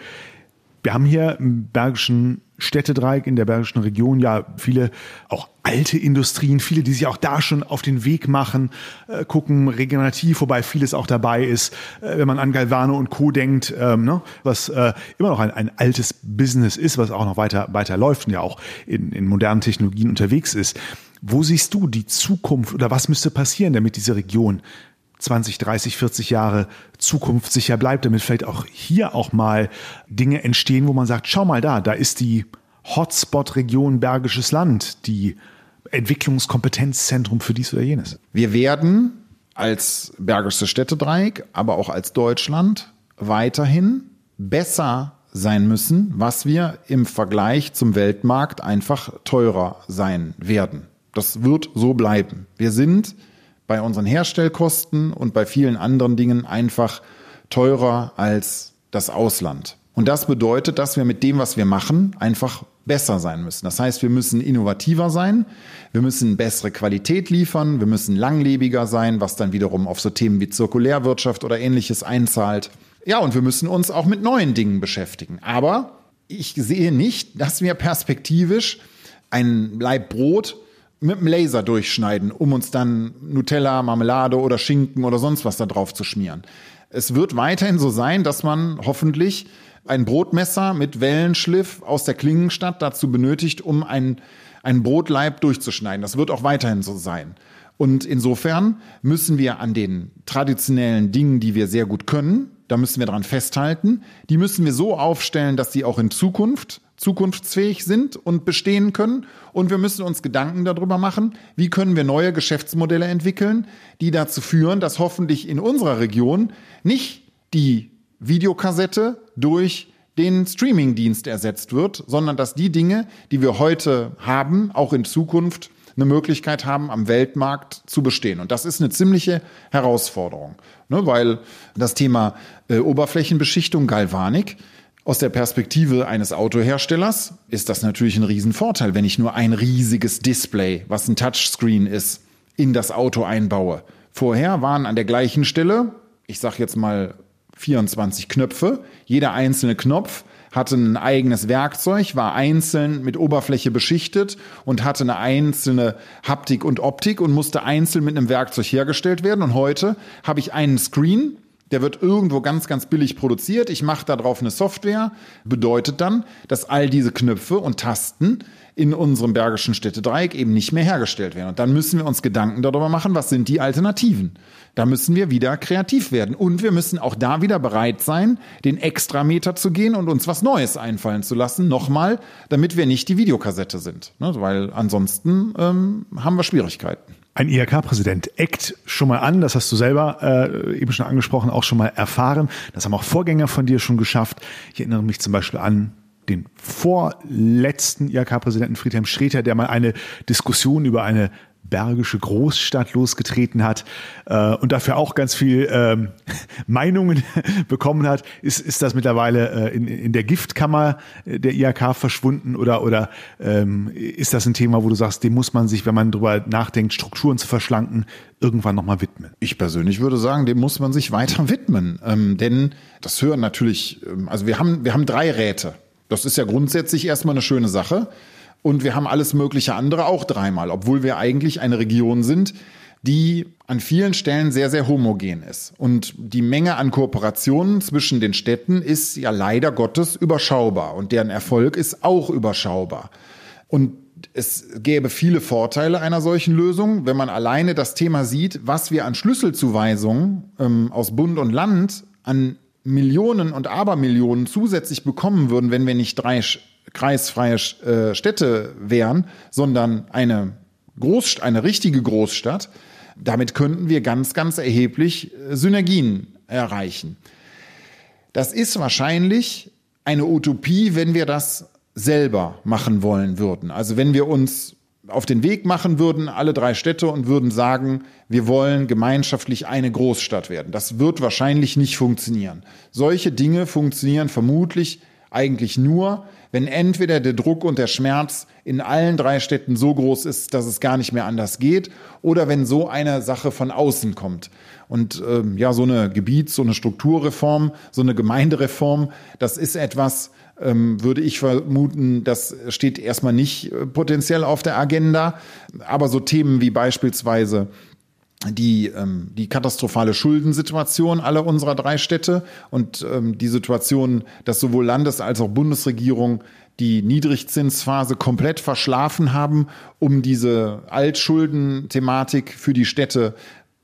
Wir haben hier im Bergischen Städtedreieck in der Bergischen Region ja viele auch alte Industrien, viele, die sich auch da schon auf den Weg machen, äh, gucken regenerativ, wobei vieles auch dabei ist, äh, wenn man an Galvano und Co. denkt, ähm, ne, was äh, immer noch ein, ein altes Business ist, was auch noch weiter, weiter läuft und ja auch in, in modernen Technologien unterwegs ist. Wo siehst du die Zukunft oder was müsste passieren, damit diese Region 20, 30, 40 Jahre zukunftssicher bleibt, damit vielleicht auch hier auch mal Dinge entstehen, wo man sagt, schau mal da, da ist die Hotspot-Region Bergisches Land, die Entwicklungskompetenzzentrum für dies oder jenes. Wir werden als Bergische Städtedreieck, aber auch als Deutschland weiterhin besser sein müssen, was wir im Vergleich zum Weltmarkt einfach teurer sein werden. Das wird so bleiben. Wir sind bei unseren Herstellkosten und bei vielen anderen Dingen einfach teurer als das Ausland. Und das bedeutet, dass wir mit dem, was wir machen, einfach besser sein müssen. Das heißt, wir müssen innovativer sein, wir müssen bessere Qualität liefern, wir müssen langlebiger sein, was dann wiederum auf so Themen wie Zirkulärwirtschaft oder ähnliches einzahlt. Ja, und wir müssen uns auch mit neuen Dingen beschäftigen. Aber ich sehe nicht, dass wir perspektivisch ein Leib Brot mit dem Laser durchschneiden, um uns dann Nutella, Marmelade oder Schinken oder sonst was da drauf zu schmieren. Es wird weiterhin so sein, dass man hoffentlich ein Brotmesser mit Wellenschliff aus der Klingenstadt dazu benötigt, um ein, einen Brotleib durchzuschneiden. Das wird auch weiterhin so sein. Und insofern müssen wir an den traditionellen Dingen, die wir sehr gut können, da müssen wir dran festhalten. Die müssen wir so aufstellen, dass sie auch in Zukunft zukunftsfähig sind und bestehen können. Und wir müssen uns Gedanken darüber machen, wie können wir neue Geschäftsmodelle entwickeln, die dazu führen, dass hoffentlich in unserer Region nicht die Videokassette durch den Streamingdienst ersetzt wird, sondern dass die Dinge, die wir heute haben, auch in Zukunft eine Möglichkeit haben, am Weltmarkt zu bestehen. Und das ist eine ziemliche Herausforderung, ne, weil das Thema äh, Oberflächenbeschichtung, Galvanik, aus der Perspektive eines Autoherstellers ist das natürlich ein Riesenvorteil, wenn ich nur ein riesiges Display, was ein Touchscreen ist, in das Auto einbaue. Vorher waren an der gleichen Stelle, ich sage jetzt mal 24 Knöpfe, jeder einzelne Knopf hatte ein eigenes Werkzeug, war einzeln mit Oberfläche beschichtet und hatte eine einzelne Haptik und Optik und musste einzeln mit einem Werkzeug hergestellt werden. Und heute habe ich einen Screen, der wird irgendwo ganz, ganz billig produziert. Ich mache da drauf eine Software. Bedeutet dann, dass all diese Knöpfe und Tasten in unserem Bergischen Städtedreieck eben nicht mehr hergestellt werden. Und dann müssen wir uns Gedanken darüber machen, was sind die Alternativen. Da müssen wir wieder kreativ werden. Und wir müssen auch da wieder bereit sein, den Extrameter zu gehen und uns was Neues einfallen zu lassen. Nochmal, damit wir nicht die Videokassette sind. Ne? Weil ansonsten ähm, haben wir Schwierigkeiten. Ein IHK-Präsident eckt schon mal an, das hast du selber äh, eben schon angesprochen, auch schon mal erfahren. Das haben auch Vorgänger von dir schon geschafft. Ich erinnere mich zum Beispiel an den vorletzten IHK-Präsidenten Friedhelm Schreter, der mal eine Diskussion über eine bergische Großstadt losgetreten hat äh, und dafür auch ganz viel ähm, (laughs) Meinungen (laughs) bekommen hat, ist, ist das mittlerweile äh, in, in der Giftkammer der IHK verschwunden oder, oder ähm, ist das ein Thema, wo du sagst, dem muss man sich, wenn man drüber nachdenkt, Strukturen zu verschlanken, irgendwann nochmal widmen? Ich persönlich würde sagen, dem muss man sich weiter widmen, ähm, denn das hören natürlich, ähm, also wir haben, wir haben drei Räte. Das ist ja grundsätzlich erstmal eine schöne Sache. Und wir haben alles mögliche andere auch dreimal, obwohl wir eigentlich eine Region sind, die an vielen Stellen sehr, sehr homogen ist. Und die Menge an Kooperationen zwischen den Städten ist ja leider Gottes überschaubar und deren Erfolg ist auch überschaubar. Und es gäbe viele Vorteile einer solchen Lösung, wenn man alleine das Thema sieht, was wir an Schlüsselzuweisungen ähm, aus Bund und Land an Millionen und Abermillionen zusätzlich bekommen würden, wenn wir nicht drei kreisfreie äh, Städte wären, sondern eine Groß, eine richtige Großstadt. Damit könnten wir ganz, ganz erheblich äh, Synergien erreichen. Das ist wahrscheinlich eine Utopie, wenn wir das selber machen wollen würden. Also wenn wir uns auf den Weg machen würden, alle drei Städte, und würden sagen, wir wollen gemeinschaftlich eine Großstadt werden. Das wird wahrscheinlich nicht funktionieren. Solche Dinge funktionieren vermutlich eigentlich nur, wenn entweder der Druck und der Schmerz in allen drei Städten so groß ist, dass es gar nicht mehr anders geht, oder wenn so eine Sache von außen kommt. Und ähm, ja, so eine Gebiets-, so eine Strukturreform, so eine Gemeindereform, das ist etwas, ähm, würde ich vermuten, das steht erstmal nicht äh, potenziell auf der Agenda. Aber so Themen wie beispielsweise die, ähm, die katastrophale Schuldensituation aller unserer drei Städte und ähm, die Situation, dass sowohl Landes- als auch Bundesregierung die Niedrigzinsphase komplett verschlafen haben, um diese Altschuldenthematik für die Städte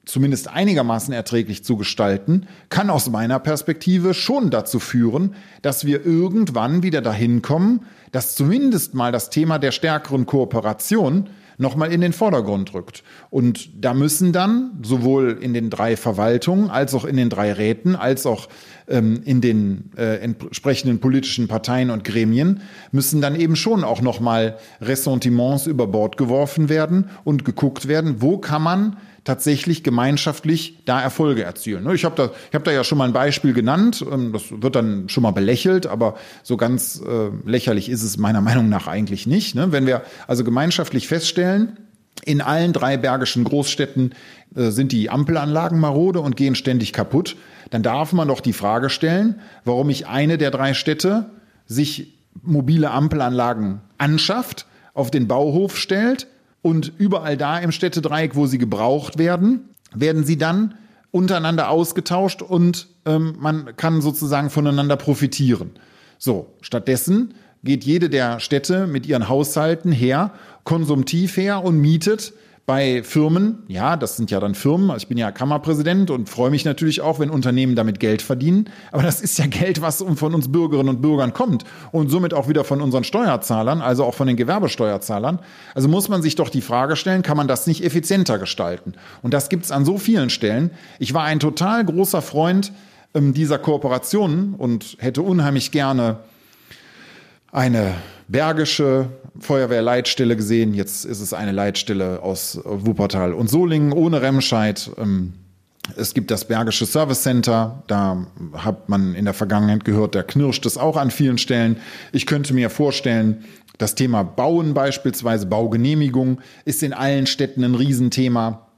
zumindest einigermaßen erträglich zu gestalten, kann aus meiner Perspektive schon dazu führen, dass wir irgendwann wieder dahin kommen, dass zumindest mal das Thema der stärkeren Kooperation nochmal in den Vordergrund rückt. Und da müssen dann sowohl in den drei Verwaltungen als auch in den drei Räten als auch ähm, in den äh, entsprechenden politischen Parteien und Gremien müssen dann eben schon auch nochmal Ressentiments über Bord geworfen werden und geguckt werden, wo kann man tatsächlich gemeinschaftlich da Erfolge erzielen. Ne, ich habe da, ich hab da ja schon mal ein Beispiel genannt, ähm, das wird dann schon mal belächelt, aber so ganz äh, lächerlich ist es meiner Meinung nach eigentlich nicht. Ne? Wenn wir also gemeinschaftlich feststellen, in allen drei bergischen Großstädten äh, sind die Ampelanlagen marode und gehen ständig kaputt, dann darf man doch die Frage stellen, warum nicht eine der drei Städte sich mobile Ampelanlagen anschafft, auf den Bauhof stellt und überall da im Städtedreieck, wo sie gebraucht werden, werden sie dann untereinander ausgetauscht und ähm, man kann sozusagen voneinander profitieren. So, stattdessen geht jede der Städte mit ihren Haushalten her, konsumtiv her und mietet bei Firmen, ja, das sind ja dann Firmen, also ich bin ja Kammerpräsident und freue mich natürlich auch, wenn Unternehmen damit Geld verdienen, aber das ist ja Geld, was von uns Bürgerinnen und Bürgern kommt und somit auch wieder von unseren Steuerzahlern, also auch von den Gewerbesteuerzahlern. Also muss man sich doch die Frage stellen, kann man das nicht effizienter gestalten? Und das gibt's an so vielen Stellen. Ich war ein total großer Freund ähm, dieser Kooperationen und hätte unheimlich gerne eine bergische Feuerwehrleitstelle gesehen. Jetzt ist es eine Leitstelle aus Wuppertal und Solingen ohne Remscheid. Ähm, es gibt das Bergische Service Center. Da hat man in der Vergangenheit gehört, da knirscht es auch an vielen Stellen. Ich könnte mir vorstellen, das Thema Bauen beispielsweise, Baugenehmigung, ist in allen Städten ein Riesenthema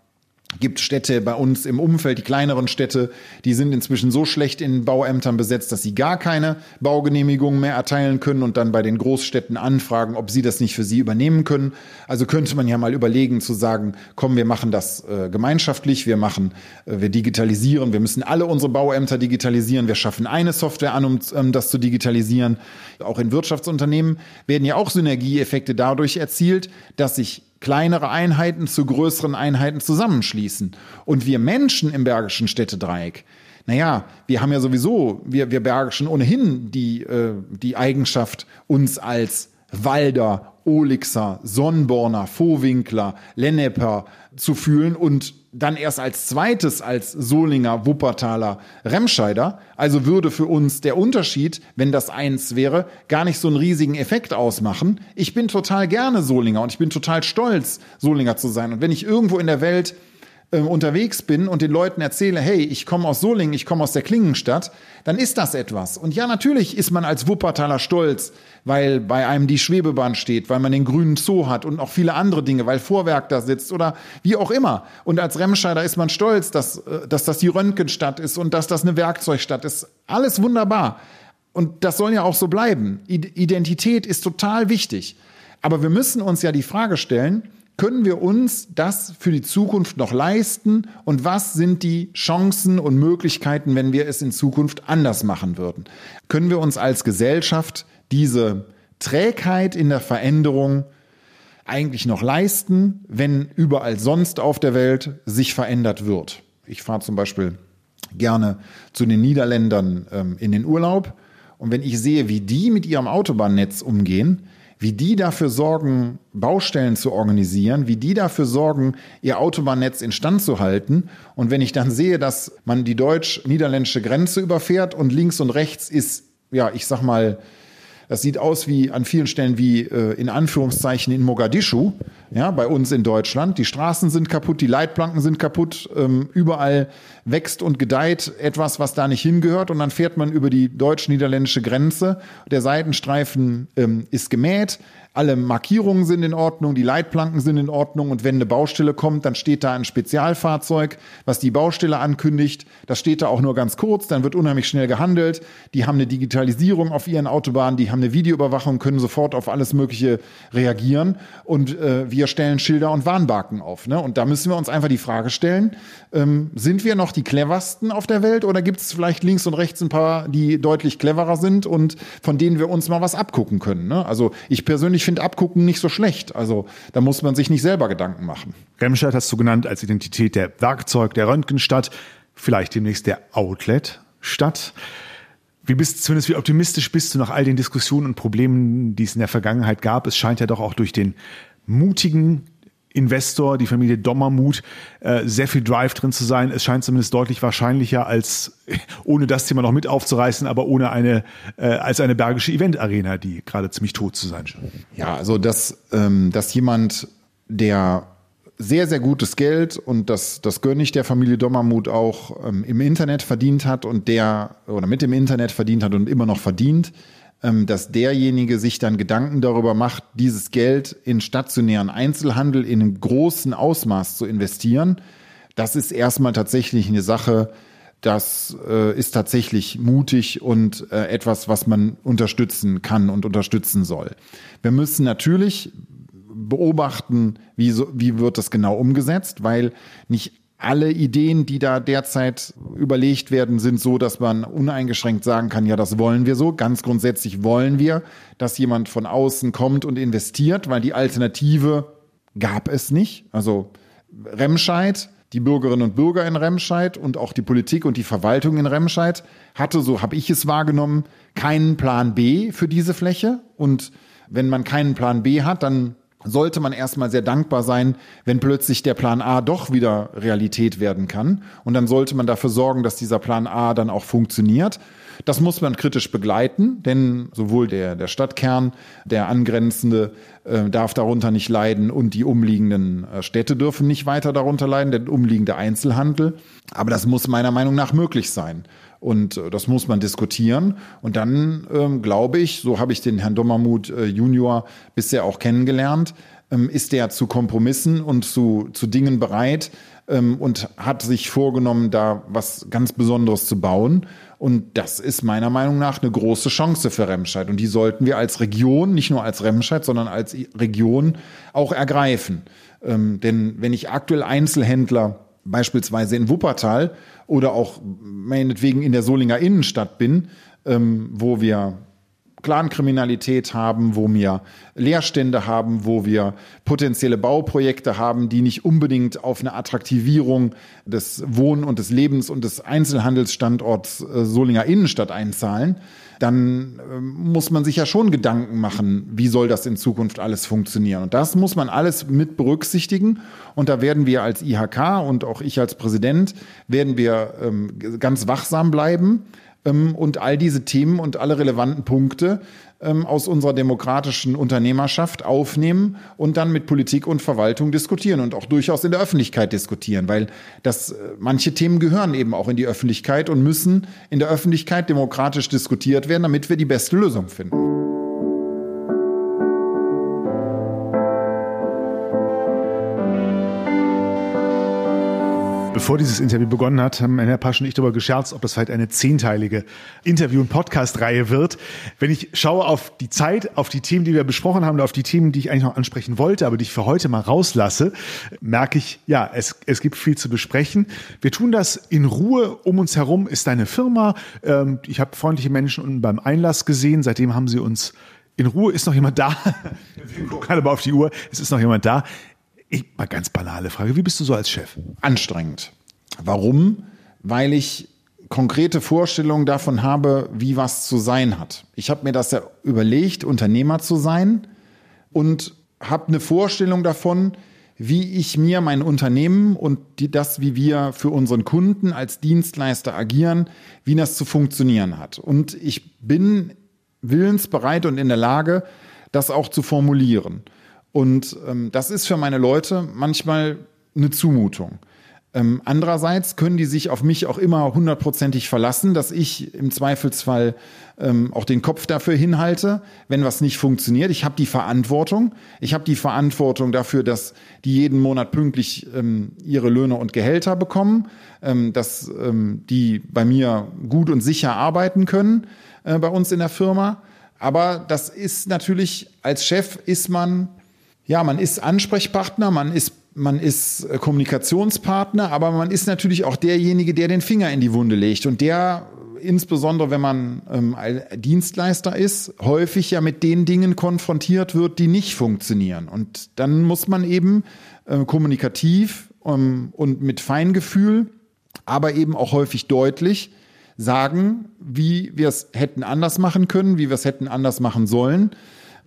gibt Städte bei uns im Umfeld, die kleineren Städte, die sind inzwischen so schlecht in Bauämtern besetzt, dass sie gar keine Baugenehmigungen mehr erteilen können und dann bei den Großstädten anfragen, ob sie das nicht für sie übernehmen können. Also könnte man ja mal überlegen zu sagen, komm, wir machen das äh, gemeinschaftlich, wir machen, äh, wir digitalisieren, wir müssen alle unsere Bauämter digitalisieren, wir schaffen eine Software an, um ähm, das zu digitalisieren. Auch in Wirtschaftsunternehmen werden ja auch Synergieeffekte dadurch erzielt, dass sich kleinere Einheiten zu größeren Einheiten zusammenschließen. Und wir Menschen im Bergischen Städtedreieck, naja, wir haben ja sowieso, wir, wir Bergischen ohnehin die, äh, die Eigenschaft, uns als Walder, Olixer, Sonnborner, Vohwinkler, Lenneper zu fühlen und dann erst als zweites als Solinger, Wuppertaler, Remscheider. Also würde für uns der Unterschied, wenn das eins wäre, gar nicht so einen riesigen Effekt ausmachen. Ich bin total gerne Solinger und ich bin total stolz, Solinger zu sein. Und wenn ich irgendwo in der Welt äh, unterwegs bin und den Leuten erzähle, hey, ich komme aus Solingen, ich komme aus der Klingenstadt, dann ist das etwas. Und ja, natürlich ist man als Wuppertaler stolz, weil bei einem die Schwebebahn steht, weil man den grünen Zoo hat und auch viele andere Dinge, weil Vorwerk da sitzt oder wie auch immer. Und als Remscheider ist man stolz, dass, äh, dass das die Röntgenstadt ist und dass das eine Werkzeugstadt ist. Alles wunderbar. Und das soll ja auch so bleiben. Identität ist total wichtig. Aber wir müssen uns ja die Frage stellen, können wir uns das für die Zukunft noch leisten und was sind die Chancen und Möglichkeiten, wenn wir es in Zukunft anders machen würden? Können wir uns als Gesellschaft diese Trägheit in der Veränderung eigentlich noch leisten, wenn überall sonst auf der Welt sich verändert wird? Ich fahre zum Beispiel gerne zu den Niederländern ähm, in den Urlaub und wenn ich sehe, wie die mit ihrem Autobahnnetz umgehen, wie die dafür sorgen, Baustellen zu organisieren, wie die dafür sorgen, ihr Autobahnnetz instand zu halten. Und wenn ich dann sehe, dass man die deutsch-niederländische Grenze überfährt und links und rechts ist, ja, ich sag mal, das sieht aus wie an vielen Stellen wie äh, in Anführungszeichen in Mogadischu, ja, bei uns in Deutschland. Die Straßen sind kaputt, die Leitplanken sind kaputt, ähm, überall wächst und gedeiht etwas, was da nicht hingehört. Und dann fährt man über die deutsch-niederländische Grenze. Der Seitenstreifen ähm, ist gemäht, alle Markierungen sind in Ordnung, die Leitplanken sind in Ordnung und wenn eine Baustelle kommt, dann steht da ein Spezialfahrzeug, was die Baustelle ankündigt. Das steht da auch nur ganz kurz, dann wird unheimlich schnell gehandelt. Die haben eine Digitalisierung auf ihren Autobahnen, die haben eine Videoüberwachung, können sofort auf alles Mögliche reagieren und äh, wir stellen Schilder und Warnbarken auf. Ne? Und da müssen wir uns einfach die Frage stellen, ähm, sind wir noch die cleversten auf der Welt oder gibt es vielleicht links und rechts ein paar, die deutlich cleverer sind und von denen wir uns mal was abgucken können? Ne? Also ich persönlich ich finde Abgucken nicht so schlecht. Also da muss man sich nicht selber Gedanken machen. Remscheid hast du genannt als Identität der Werkzeug, der Röntgenstadt, vielleicht demnächst der Outlet-Stadt. Wie bist, zumindest wie optimistisch bist du nach all den Diskussionen und Problemen, die es in der Vergangenheit gab? Es scheint ja doch auch durch den mutigen Investor, die Familie Dommermuth, äh, sehr viel Drive drin zu sein. Es scheint zumindest deutlich wahrscheinlicher als, (laughs) ohne das Thema noch mit aufzureißen, aber ohne eine, äh, als eine bergische Event-Arena, die gerade ziemlich tot zu sein scheint. Ja, also dass, ähm, dass jemand, der sehr, sehr gutes Geld und das, das gönne ich der Familie Dommermuth auch ähm, im Internet verdient hat und der oder mit dem Internet verdient hat und immer noch verdient, dass derjenige sich dann Gedanken darüber macht, dieses Geld in stationären Einzelhandel in einem großen Ausmaß zu investieren. Das ist erstmal tatsächlich eine Sache, das äh, ist tatsächlich mutig und äh, etwas, was man unterstützen kann und unterstützen soll. Wir müssen natürlich beobachten, wie, so, wie wird das genau umgesetzt, weil nicht alle Ideen, die da derzeit überlegt werden, sind so, dass man uneingeschränkt sagen kann, ja, das wollen wir so. Ganz grundsätzlich wollen wir, dass jemand von außen kommt und investiert, weil die Alternative gab es nicht. Also Remscheid, die Bürgerinnen und Bürger in Remscheid und auch die Politik und die Verwaltung in Remscheid hatte, so habe ich es wahrgenommen, keinen Plan B für diese Fläche. Und wenn man keinen Plan B hat, dann sollte man erstmal sehr dankbar sein, wenn plötzlich der Plan A doch wieder Realität werden kann. Und dann sollte man dafür sorgen, dass dieser Plan A dann auch funktioniert. Das muss man kritisch begleiten, denn sowohl der, der Stadtkern, der angrenzende, äh, darf darunter nicht leiden und die umliegenden äh, Städte dürfen nicht weiter darunter leiden, der umliegende Einzelhandel. Aber das muss meiner Meinung nach möglich sein. Und äh, das muss man diskutieren. Und dann ähm, glaube ich, so habe ich den Herrn Dommermuth äh, Junior bisher auch kennengelernt, ähm, ist der zu Kompromissen und zu, zu Dingen bereit ähm, und hat sich vorgenommen, da was ganz Besonderes zu bauen. Und das ist meiner Meinung nach eine große Chance für Remscheid. Und die sollten wir als Region, nicht nur als Remscheid, sondern als Region auch ergreifen. Ähm, denn wenn ich aktuell Einzelhändler beispielsweise in Wuppertal oder auch meinetwegen in der Solinger Innenstadt bin, ähm, wo wir Clankriminalität haben, wo wir Leerstände haben, wo wir potenzielle Bauprojekte haben, die nicht unbedingt auf eine Attraktivierung des Wohn- und des Lebens- und des Einzelhandelsstandorts äh, Solinger Innenstadt einzahlen, dann äh, muss man sich ja schon Gedanken machen, wie soll das in Zukunft alles funktionieren. Und das muss man alles mit berücksichtigen. Und da werden wir als IHK und auch ich als Präsident werden wir ähm, ganz wachsam bleiben und all diese Themen und alle relevanten Punkte ähm, aus unserer demokratischen Unternehmerschaft aufnehmen und dann mit Politik und Verwaltung diskutieren und auch durchaus in der Öffentlichkeit diskutieren, weil das äh, manche Themen gehören eben auch in die Öffentlichkeit und müssen in der Öffentlichkeit demokratisch diskutiert werden, damit wir die beste Lösung finden. Bevor dieses Interview begonnen hat, haben Herr Pasch und ich darüber gescherzt, ob das vielleicht eine zehnteilige Interview- und Podcast-Reihe wird. Wenn ich schaue auf die Zeit, auf die Themen, die wir besprochen haben, auf die Themen, die ich eigentlich noch ansprechen wollte, aber die ich für heute mal rauslasse, merke ich, ja, es, es gibt viel zu besprechen. Wir tun das in Ruhe. Um uns herum ist eine Firma. Ähm, ich habe freundliche Menschen unten beim Einlass gesehen. Seitdem haben sie uns in Ruhe. Ist noch jemand da? (laughs) Wir gucken alle mal auf die Uhr. Es ist noch jemand da. Ich, mal ganz banale Frage. Wie bist du so als Chef? Anstrengend. Warum? Weil ich konkrete Vorstellungen davon habe, wie was zu sein hat. Ich habe mir das ja überlegt, Unternehmer zu sein und habe eine Vorstellung davon, wie ich mir mein Unternehmen und die, das, wie wir für unseren Kunden als Dienstleister agieren, wie das zu funktionieren hat. Und ich bin willensbereit und in der Lage, das auch zu formulieren. Und ähm, das ist für meine Leute manchmal eine Zumutung. Ähm, andererseits können die sich auf mich auch immer hundertprozentig verlassen, dass ich im Zweifelsfall ähm, auch den Kopf dafür hinhalte, wenn was nicht funktioniert. Ich habe die Verantwortung. Ich habe die Verantwortung dafür, dass die jeden Monat pünktlich ähm, ihre Löhne und Gehälter bekommen, ähm, dass ähm, die bei mir gut und sicher arbeiten können äh, bei uns in der Firma. Aber das ist natürlich, als Chef ist man ja, man ist Ansprechpartner, man ist man ist äh, Kommunikationspartner, aber man ist natürlich auch derjenige, der den Finger in die Wunde legt und der insbesondere wenn man ähm, Dienstleister ist, häufig ja mit den Dingen konfrontiert wird, die nicht funktionieren. Und dann muss man eben äh, kommunikativ ähm, und mit Feingefühl, aber eben auch häufig deutlich sagen, wie wir es hätten anders machen können, wie wir es hätten anders machen sollen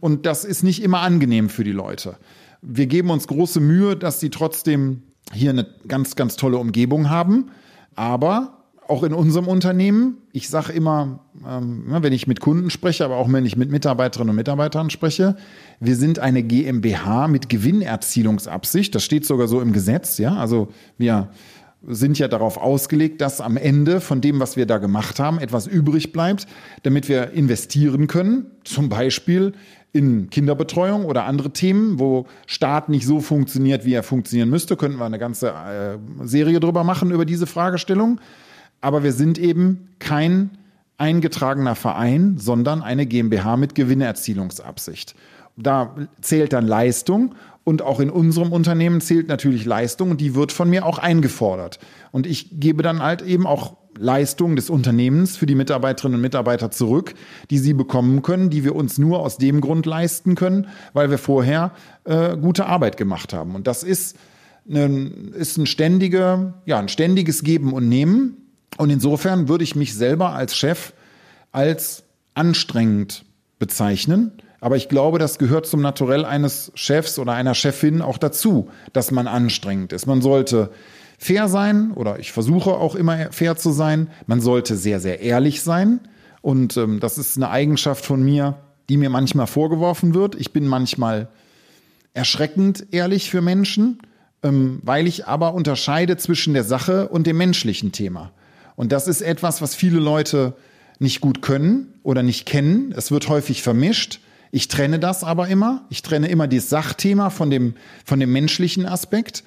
und das ist nicht immer angenehm für die Leute. wir geben uns große Mühe, dass sie trotzdem hier eine ganz, ganz tolle Umgebung haben. Aber auch in unserem Unternehmen, ich sage immer, ähm, wenn ich mit Kunden spreche, aber auch wenn ich mit Mitarbeiterinnen und Mitarbeitern spreche, wir sind eine GmbH mit Gewinnerzielungsabsicht. Das steht sogar so im Gesetz, ja. Also wir sind ja darauf ausgelegt, dass am Ende von dem, was wir da gemacht haben, etwas übrig bleibt, damit wir investieren können. Zum Beispiel in Kinderbetreuung oder andere Themen, wo Staat nicht so funktioniert, wie er funktionieren müsste, könnten wir eine ganze äh, Serie drüber machen über diese Fragestellung. Aber wir sind eben kein eingetragener Verein, sondern eine GmbH mit Gewinnerzielungsabsicht. Da zählt dann Leistung und auch in unserem Unternehmen zählt natürlich Leistung und die wird von mir auch eingefordert. Und ich gebe dann halt eben auch Leistung des Unternehmens für die Mitarbeiterinnen und Mitarbeiter zurück, die sie bekommen können, die wir uns nur aus dem Grund leisten können, weil wir vorher äh, gute Arbeit gemacht haben. Und das ist, ein, ist ein, ständige, ja, ein ständiges Geben und Nehmen. Und insofern würde ich mich selber als Chef als anstrengend bezeichnen. Aber ich glaube, das gehört zum Naturell eines Chefs oder einer Chefin auch dazu, dass man anstrengend ist. Man sollte fair sein oder ich versuche auch immer fair zu sein. Man sollte sehr, sehr ehrlich sein. Und ähm, das ist eine Eigenschaft von mir, die mir manchmal vorgeworfen wird. Ich bin manchmal erschreckend ehrlich für Menschen, ähm, weil ich aber unterscheide zwischen der Sache und dem menschlichen Thema. Und das ist etwas, was viele Leute nicht gut können oder nicht kennen. Es wird häufig vermischt. Ich trenne das aber immer. Ich trenne immer das Sachthema von dem, von dem menschlichen Aspekt.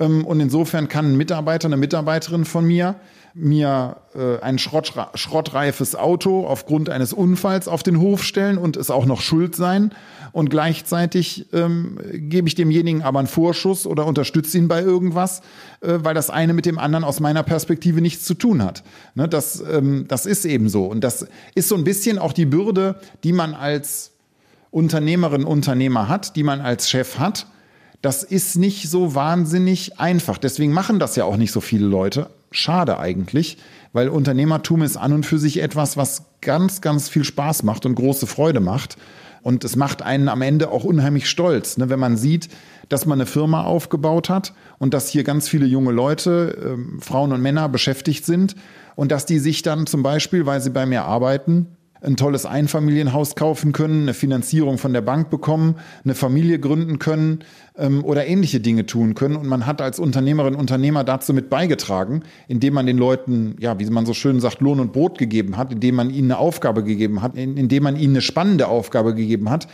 Ähm, und insofern kann ein Mitarbeiter, eine Mitarbeiterin von mir mir äh, ein Schrott, schrottreifes Auto aufgrund eines Unfalls auf den Hof stellen und es auch noch schuld sein. Und gleichzeitig ähm, gebe ich demjenigen aber einen Vorschuss oder unterstütze ihn bei irgendwas, äh, weil das eine mit dem anderen aus meiner Perspektive nichts zu tun hat. Ne, das, ähm, das ist eben so. Und das ist so ein bisschen auch die Bürde, die man als Unternehmerin, Unternehmer hat, die man als Chef hat das ist nicht so wahnsinnig einfach. Deswegen machen das ja auch nicht so viele Leute. Schade eigentlich, weil Unternehmertum ist an und für sich etwas, was ganz, ganz viel Spaß macht und große Freude macht. Und es macht einen am Ende auch unheimlich stolz, ne, wenn man sieht, dass man eine Firma aufgebaut hat und dass hier ganz viele junge Leute, äh, Frauen und Männer beschäftigt sind und dass die sich dann zum Beispiel, weil sie bei mir arbeiten, ein tolles Einfamilienhaus kaufen können, eine Finanzierung von der Bank bekommen, eine Familie gründen können ähm, oder ähnliche Dinge tun können. Und man hat als Unternehmerin, Unternehmer dazu mit beigetragen, indem man den Leuten, ja, wie man so schön sagt, Lohn und Brot gegeben hat, indem man ihnen eine Aufgabe gegeben hat, indem man ihnen eine spannende Aufgabe gegeben hat,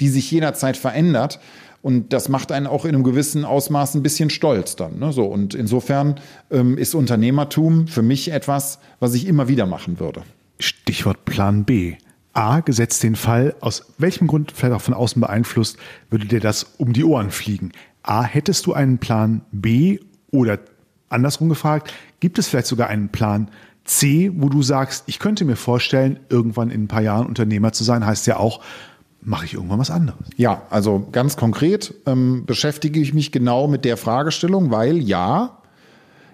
die sich jederzeit verändert. Und das macht einen auch in einem gewissen Ausmaß ein bisschen stolz dann. Ne? So, und insofern ähm, ist Unternehmertum für mich etwas, was ich immer wieder machen würde. Stichwort Plan B. A, gesetzt den Fall, aus welchem Grund, vielleicht auch von außen beeinflusst, würde dir das um die Ohren fliegen? A, hättest du einen Plan B oder andersrum gefragt, gibt es vielleicht sogar einen Plan C, wo du sagst, ich könnte mir vorstellen, irgendwann in ein paar Jahren Unternehmer zu sein, heißt ja auch, mache ich irgendwann was anderes. Ja, also ganz konkret ähm, beschäftige ich mich genau mit der Fragestellung, weil ja,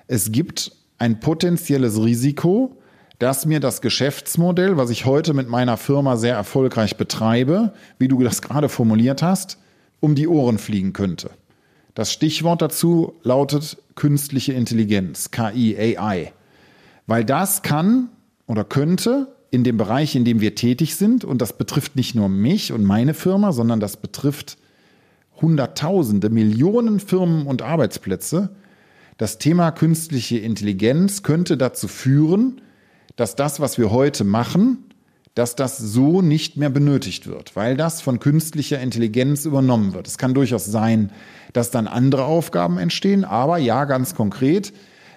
es gibt ein potenzielles Risiko, dass mir das Geschäftsmodell, was ich heute mit meiner Firma sehr erfolgreich betreibe, wie du das gerade formuliert hast, um die Ohren fliegen könnte. Das Stichwort dazu lautet künstliche Intelligenz, KI, AI. Weil das kann oder könnte in dem Bereich, in dem wir tätig sind, und das betrifft nicht nur mich und meine Firma, sondern das betrifft Hunderttausende, Millionen Firmen und Arbeitsplätze, das Thema künstliche Intelligenz könnte dazu führen, dass das, was wir heute machen, dass das so nicht mehr benötigt wird, weil das von künstlicher Intelligenz übernommen wird. Es kann durchaus sein, dass dann andere Aufgaben entstehen, aber ja, ganz konkret,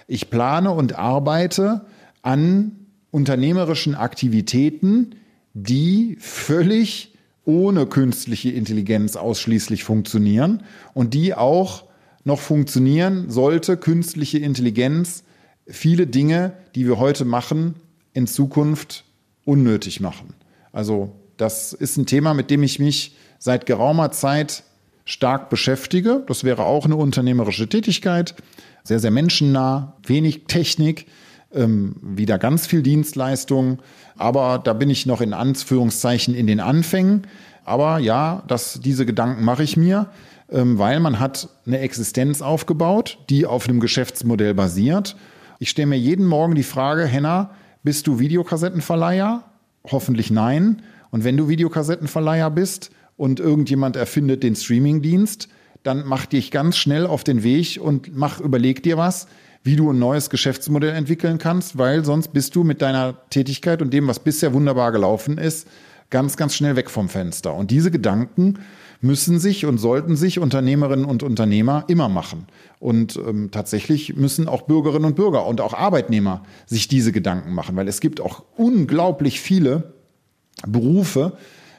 ich plane und arbeite an unternehmerischen Aktivitäten, die völlig ohne künstliche Intelligenz ausschließlich funktionieren und die auch noch funktionieren sollte künstliche Intelligenz viele Dinge, die wir heute machen, in Zukunft unnötig machen. Also das ist ein Thema, mit dem ich mich seit geraumer Zeit stark beschäftige. Das wäre auch eine unternehmerische Tätigkeit, sehr, sehr menschennah, wenig Technik, ähm, wieder ganz viel Dienstleistung. Aber da bin ich noch in Anführungszeichen in den Anfängen. Aber ja, das, diese Gedanken mache ich mir. ähm, weil man hat eine Existenz aufgebaut, die auf einem Geschäftsmodell basiert. Ich stelle mir jeden Morgen die Frage, Henna, bist du Videokassettenverleiher? Hoffentlich nein. Und wenn du Videokassettenverleiher bist und irgendjemand erfindet den Streamingdienst, dann mach dich ganz schnell auf den Weg und mach, überleg dir was, wie du ein neues Geschäftsmodell entwickeln kannst, weil sonst bist du mit deiner Tätigkeit und dem, was bisher wunderbar gelaufen ist, ganz, ganz schnell weg vom Fenster. Und diese Gedanken müssen sich und sollten sich Unternehmerinnen und Unternehmer immer machen. Und ähm, tatsächlich müssen auch Bürgerinnen und Bürger und auch Arbeitnehmer sich diese Gedanken machen, weil es gibt auch unglaublich viele Berufe,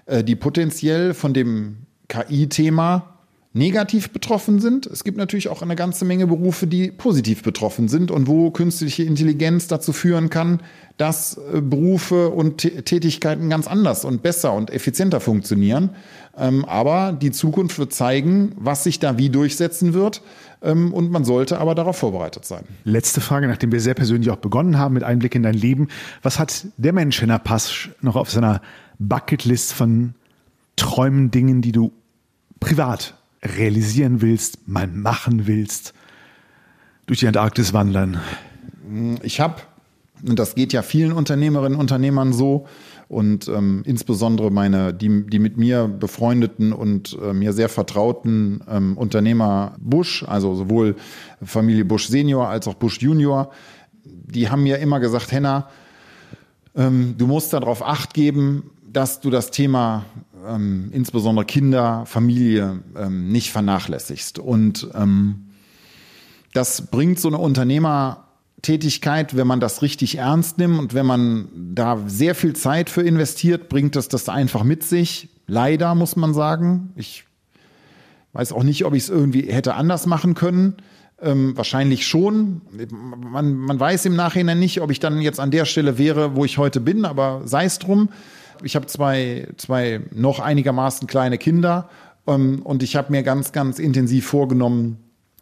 äh, die potenziell von dem KI-Thema negativ betroffen sind. Es gibt natürlich auch eine ganze Menge Berufe, die positiv betroffen sind und wo künstliche Intelligenz dazu führen kann, dass äh, Berufe und Tätigkeiten ganz anders und besser und effizienter funktionieren. Ähm, aber die Zukunft wird zeigen, was sich da wie durchsetzen wird. Ähm, und man sollte aber darauf vorbereitet sein. Letzte Frage, nachdem wir sehr persönlich auch begonnen haben mit Einblick in dein Leben. Was hat der Mensch, Henna Pasch, noch auf seiner Bucketlist von Träumen, Dingen, die du privat realisieren willst, mal machen willst, durch die Antarktis wandern? Ich habe, und das geht ja vielen Unternehmerinnen und Unternehmern so, und ähm, insbesondere meine, die, die mit mir befreundeten und äh, mir sehr vertrauten ähm, Unternehmer Bush, also sowohl Familie Bush Senior als auch Bush Junior, die haben mir immer gesagt, Henna, ähm, du musst darauf acht geben, dass du das Thema ähm, insbesondere Kinder, Familie ähm, nicht vernachlässigst. Und ähm, das bringt so eine Unternehmertätigkeit, wenn man das richtig ernst nimmt und wenn man da sehr viel Zeit für investiert, bringt das das einfach mit sich. Leider muss man sagen. Ich weiß auch nicht, ob ich es irgendwie hätte anders machen können. Ähm, wahrscheinlich schon. Man, man weiß im Nachhinein nicht, ob ich dann jetzt an der Stelle wäre, wo ich heute bin, aber sei es drum ich habe zwei, zwei noch einigermaßen kleine Kinder ähm, und ich habe mir ganz, ganz intensiv vorgenommen,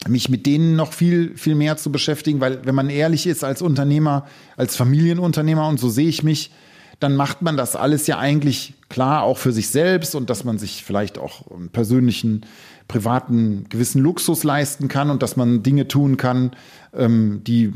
mich mit denen noch viel, viel mehr zu beschäftigen, weil wenn man ehrlich ist als Unternehmer, als Familienunternehmer und so sehe ich mich, dann macht man das alles ja eigentlich klar auch für sich selbst und dass man sich vielleicht auch einen persönlichen, privaten, gewissen Luxus leisten kann und dass man Dinge tun kann, ähm, die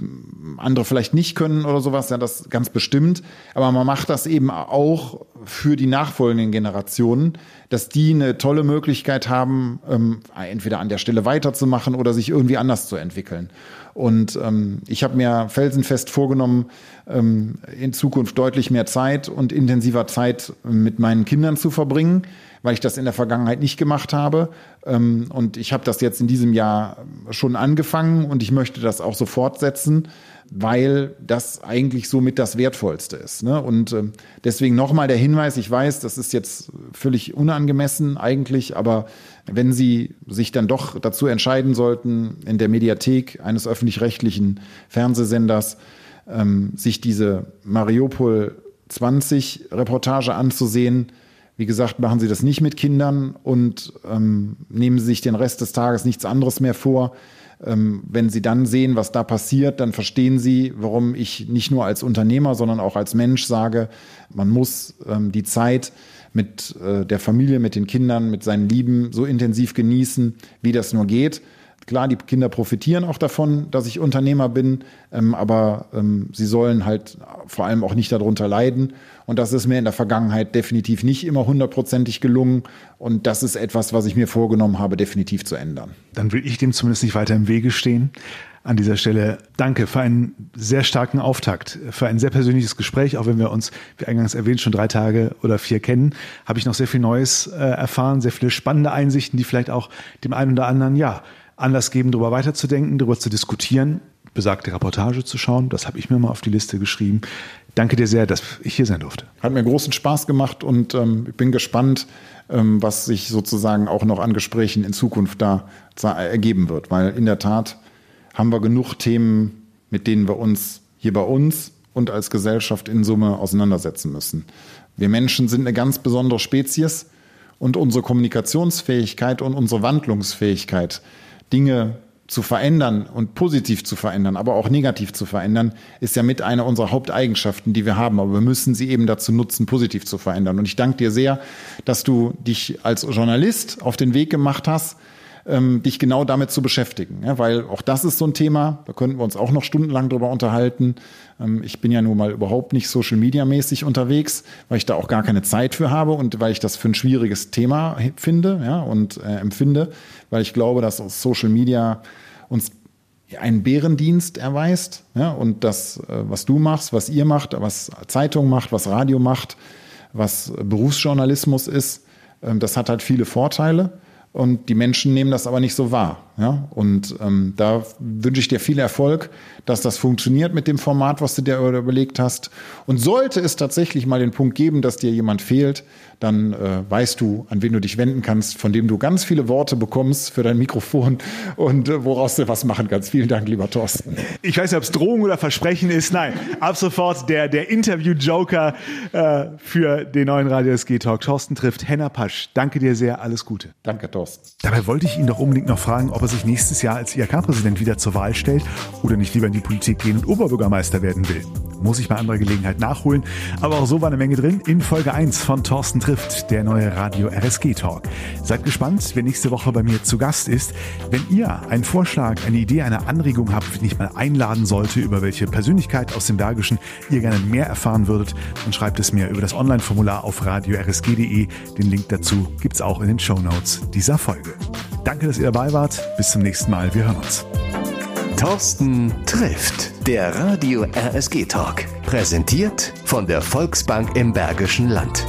andere vielleicht nicht können oder sowas, ja, das ganz bestimmt. Aber man macht das eben auch für die nachfolgenden Generationen, dass die eine tolle Möglichkeit haben, ähm, entweder an der Stelle weiterzumachen oder sich irgendwie anders zu entwickeln. Und ähm, ich habe mir felsenfest vorgenommen, ähm, in Zukunft deutlich mehr Zeit und intensiver Zeit mit meinen Kindern zu verbringen, weil ich das in der Vergangenheit nicht gemacht habe. Ähm, und ich habe das jetzt in diesem Jahr schon angefangen und ich möchte das auch so fortsetzen weil das eigentlich somit das Wertvollste ist. Ne? Und äh, deswegen nochmal der Hinweis, ich weiß, das ist jetzt völlig unangemessen eigentlich, aber wenn Sie sich dann doch dazu entscheiden sollten, in der Mediathek eines öffentlich-rechtlichen Fernsehsenders ähm, sich diese Mariupol 20 Reportage anzusehen, wie gesagt, machen Sie das nicht mit Kindern und ähm, nehmen Sie sich den Rest des Tages nichts anderes mehr vor ähm, wenn Sie dann sehen, was da passiert, dann verstehen Sie, warum ich nicht nur als Unternehmer, sondern auch als Mensch sage, man muss ähm, die Zeit mit äh, der Familie, mit den Kindern, mit seinen Lieben so intensiv genießen, wie das nur geht. Klar, die Kinder profitieren auch davon, dass ich Unternehmer bin, ähm, aber ähm, sie sollen halt vor allem auch nicht darunter leiden. Und das ist mir in der Vergangenheit definitiv nicht immer hundertprozentig gelungen. Und das ist etwas, was ich mir vorgenommen habe, definitiv zu ändern. Dann will ich dem zumindest nicht weiter im Wege stehen. An dieser Stelle danke für einen sehr starken Auftakt, für ein sehr persönliches Gespräch, auch wenn wir uns, wie eingangs erwähnt, schon drei Tage oder vier kennen, habe ich noch sehr viel Neues äh, erfahren, sehr viele spannende Einsichten, die vielleicht auch dem einen oder anderen, ja, Anlass geben, darüber weiterzudenken, darüber zu diskutieren, besagte Reportage zu schauen. Das habe ich mir mal auf die Liste geschrieben. Danke dir sehr, dass ich hier sein durfte. Hat mir großen Spaß gemacht und ähm, ich bin gespannt, ähm, was sich sozusagen auch noch an Gesprächen in Zukunft da ergeben wird. Weil in der Tat haben wir genug Themen, mit denen wir uns hier bei uns und als Gesellschaft in Summe auseinandersetzen müssen. Wir Menschen sind eine ganz besondere Spezies und unsere Kommunikationsfähigkeit und unsere Wandlungsfähigkeit Dinge zu verändern und positiv zu verändern, aber auch negativ zu verändern, ist ja mit einer unserer Haupteigenschaften, die wir haben. Aber wir müssen sie eben dazu nutzen, positiv zu verändern. Und ich danke dir sehr, dass du dich als Journalist auf den Weg gemacht hast, ähm, dich genau damit zu beschäftigen. Ja, weil auch das ist so ein Thema, da könnten wir uns auch noch stundenlang drüber unterhalten. Ähm, ich bin ja nun mal überhaupt nicht Social Media mäßig unterwegs, weil ich da auch gar keine Zeit für habe und weil ich das für ein schwieriges Thema finde ja, und äh, empfinde, weil ich glaube, dass Social Media uns einen Bärendienst erweist ja, und das, äh, was du machst, was ihr macht, was Zeitung macht, was Radio macht, was Berufsjournalismus ist, ähm, das hat halt viele Vorteile und die Menschen nehmen das aber nicht so wahr. Ja? Und ähm, da wünsche ich dir viel Erfolg, dass das funktioniert mit dem Format, was du dir überlegt hast. Und sollte es tatsächlich mal den Punkt geben, dass dir jemand fehlt, dann äh, weißt du, an wen du dich wenden kannst, von dem du ganz viele Worte bekommst für dein Mikrofon und äh, woraus du was machen kannst. Vielen Dank, lieber Thorsten. Ich weiß nicht, ob es Drohung oder Versprechen ist. Nein, ab sofort der, der Interview-Joker äh, für den neuen Radio SG Talk. Thorsten trifft Henna Pasch. Danke dir sehr, alles Gute. Danke, Thorsten. Dabei wollte ich ihn doch unbedingt noch fragen, ob er sich nächstes Jahr als IHK-Präsident wieder zur Wahl stellt oder nicht lieber in die Politik gehen und Oberbürgermeister werden will. Muss ich bei anderer Gelegenheit nachholen. Aber auch so war eine Menge drin in Folge 1 von Thorsten trifft, der neue Radio RSG Talk. Seid gespannt, wer nächste Woche bei mir zu Gast ist. Wenn ihr einen Vorschlag, eine Idee, eine Anregung habt, wenn ich mal einladen sollte, über welche Persönlichkeit aus dem Bergischen ihr gerne mehr erfahren würdet, dann schreibt es mir über das Online-Formular auf radiorsg.de. Den Link dazu gibt's auch in den Show Notes dieser Folge. Danke, dass ihr dabei wart. Bis zum nächsten Mal. Wir hören uns. Thorsten trifft der Radio RSG Talk. Präsentiert von der Volksbank im Bergischen Land.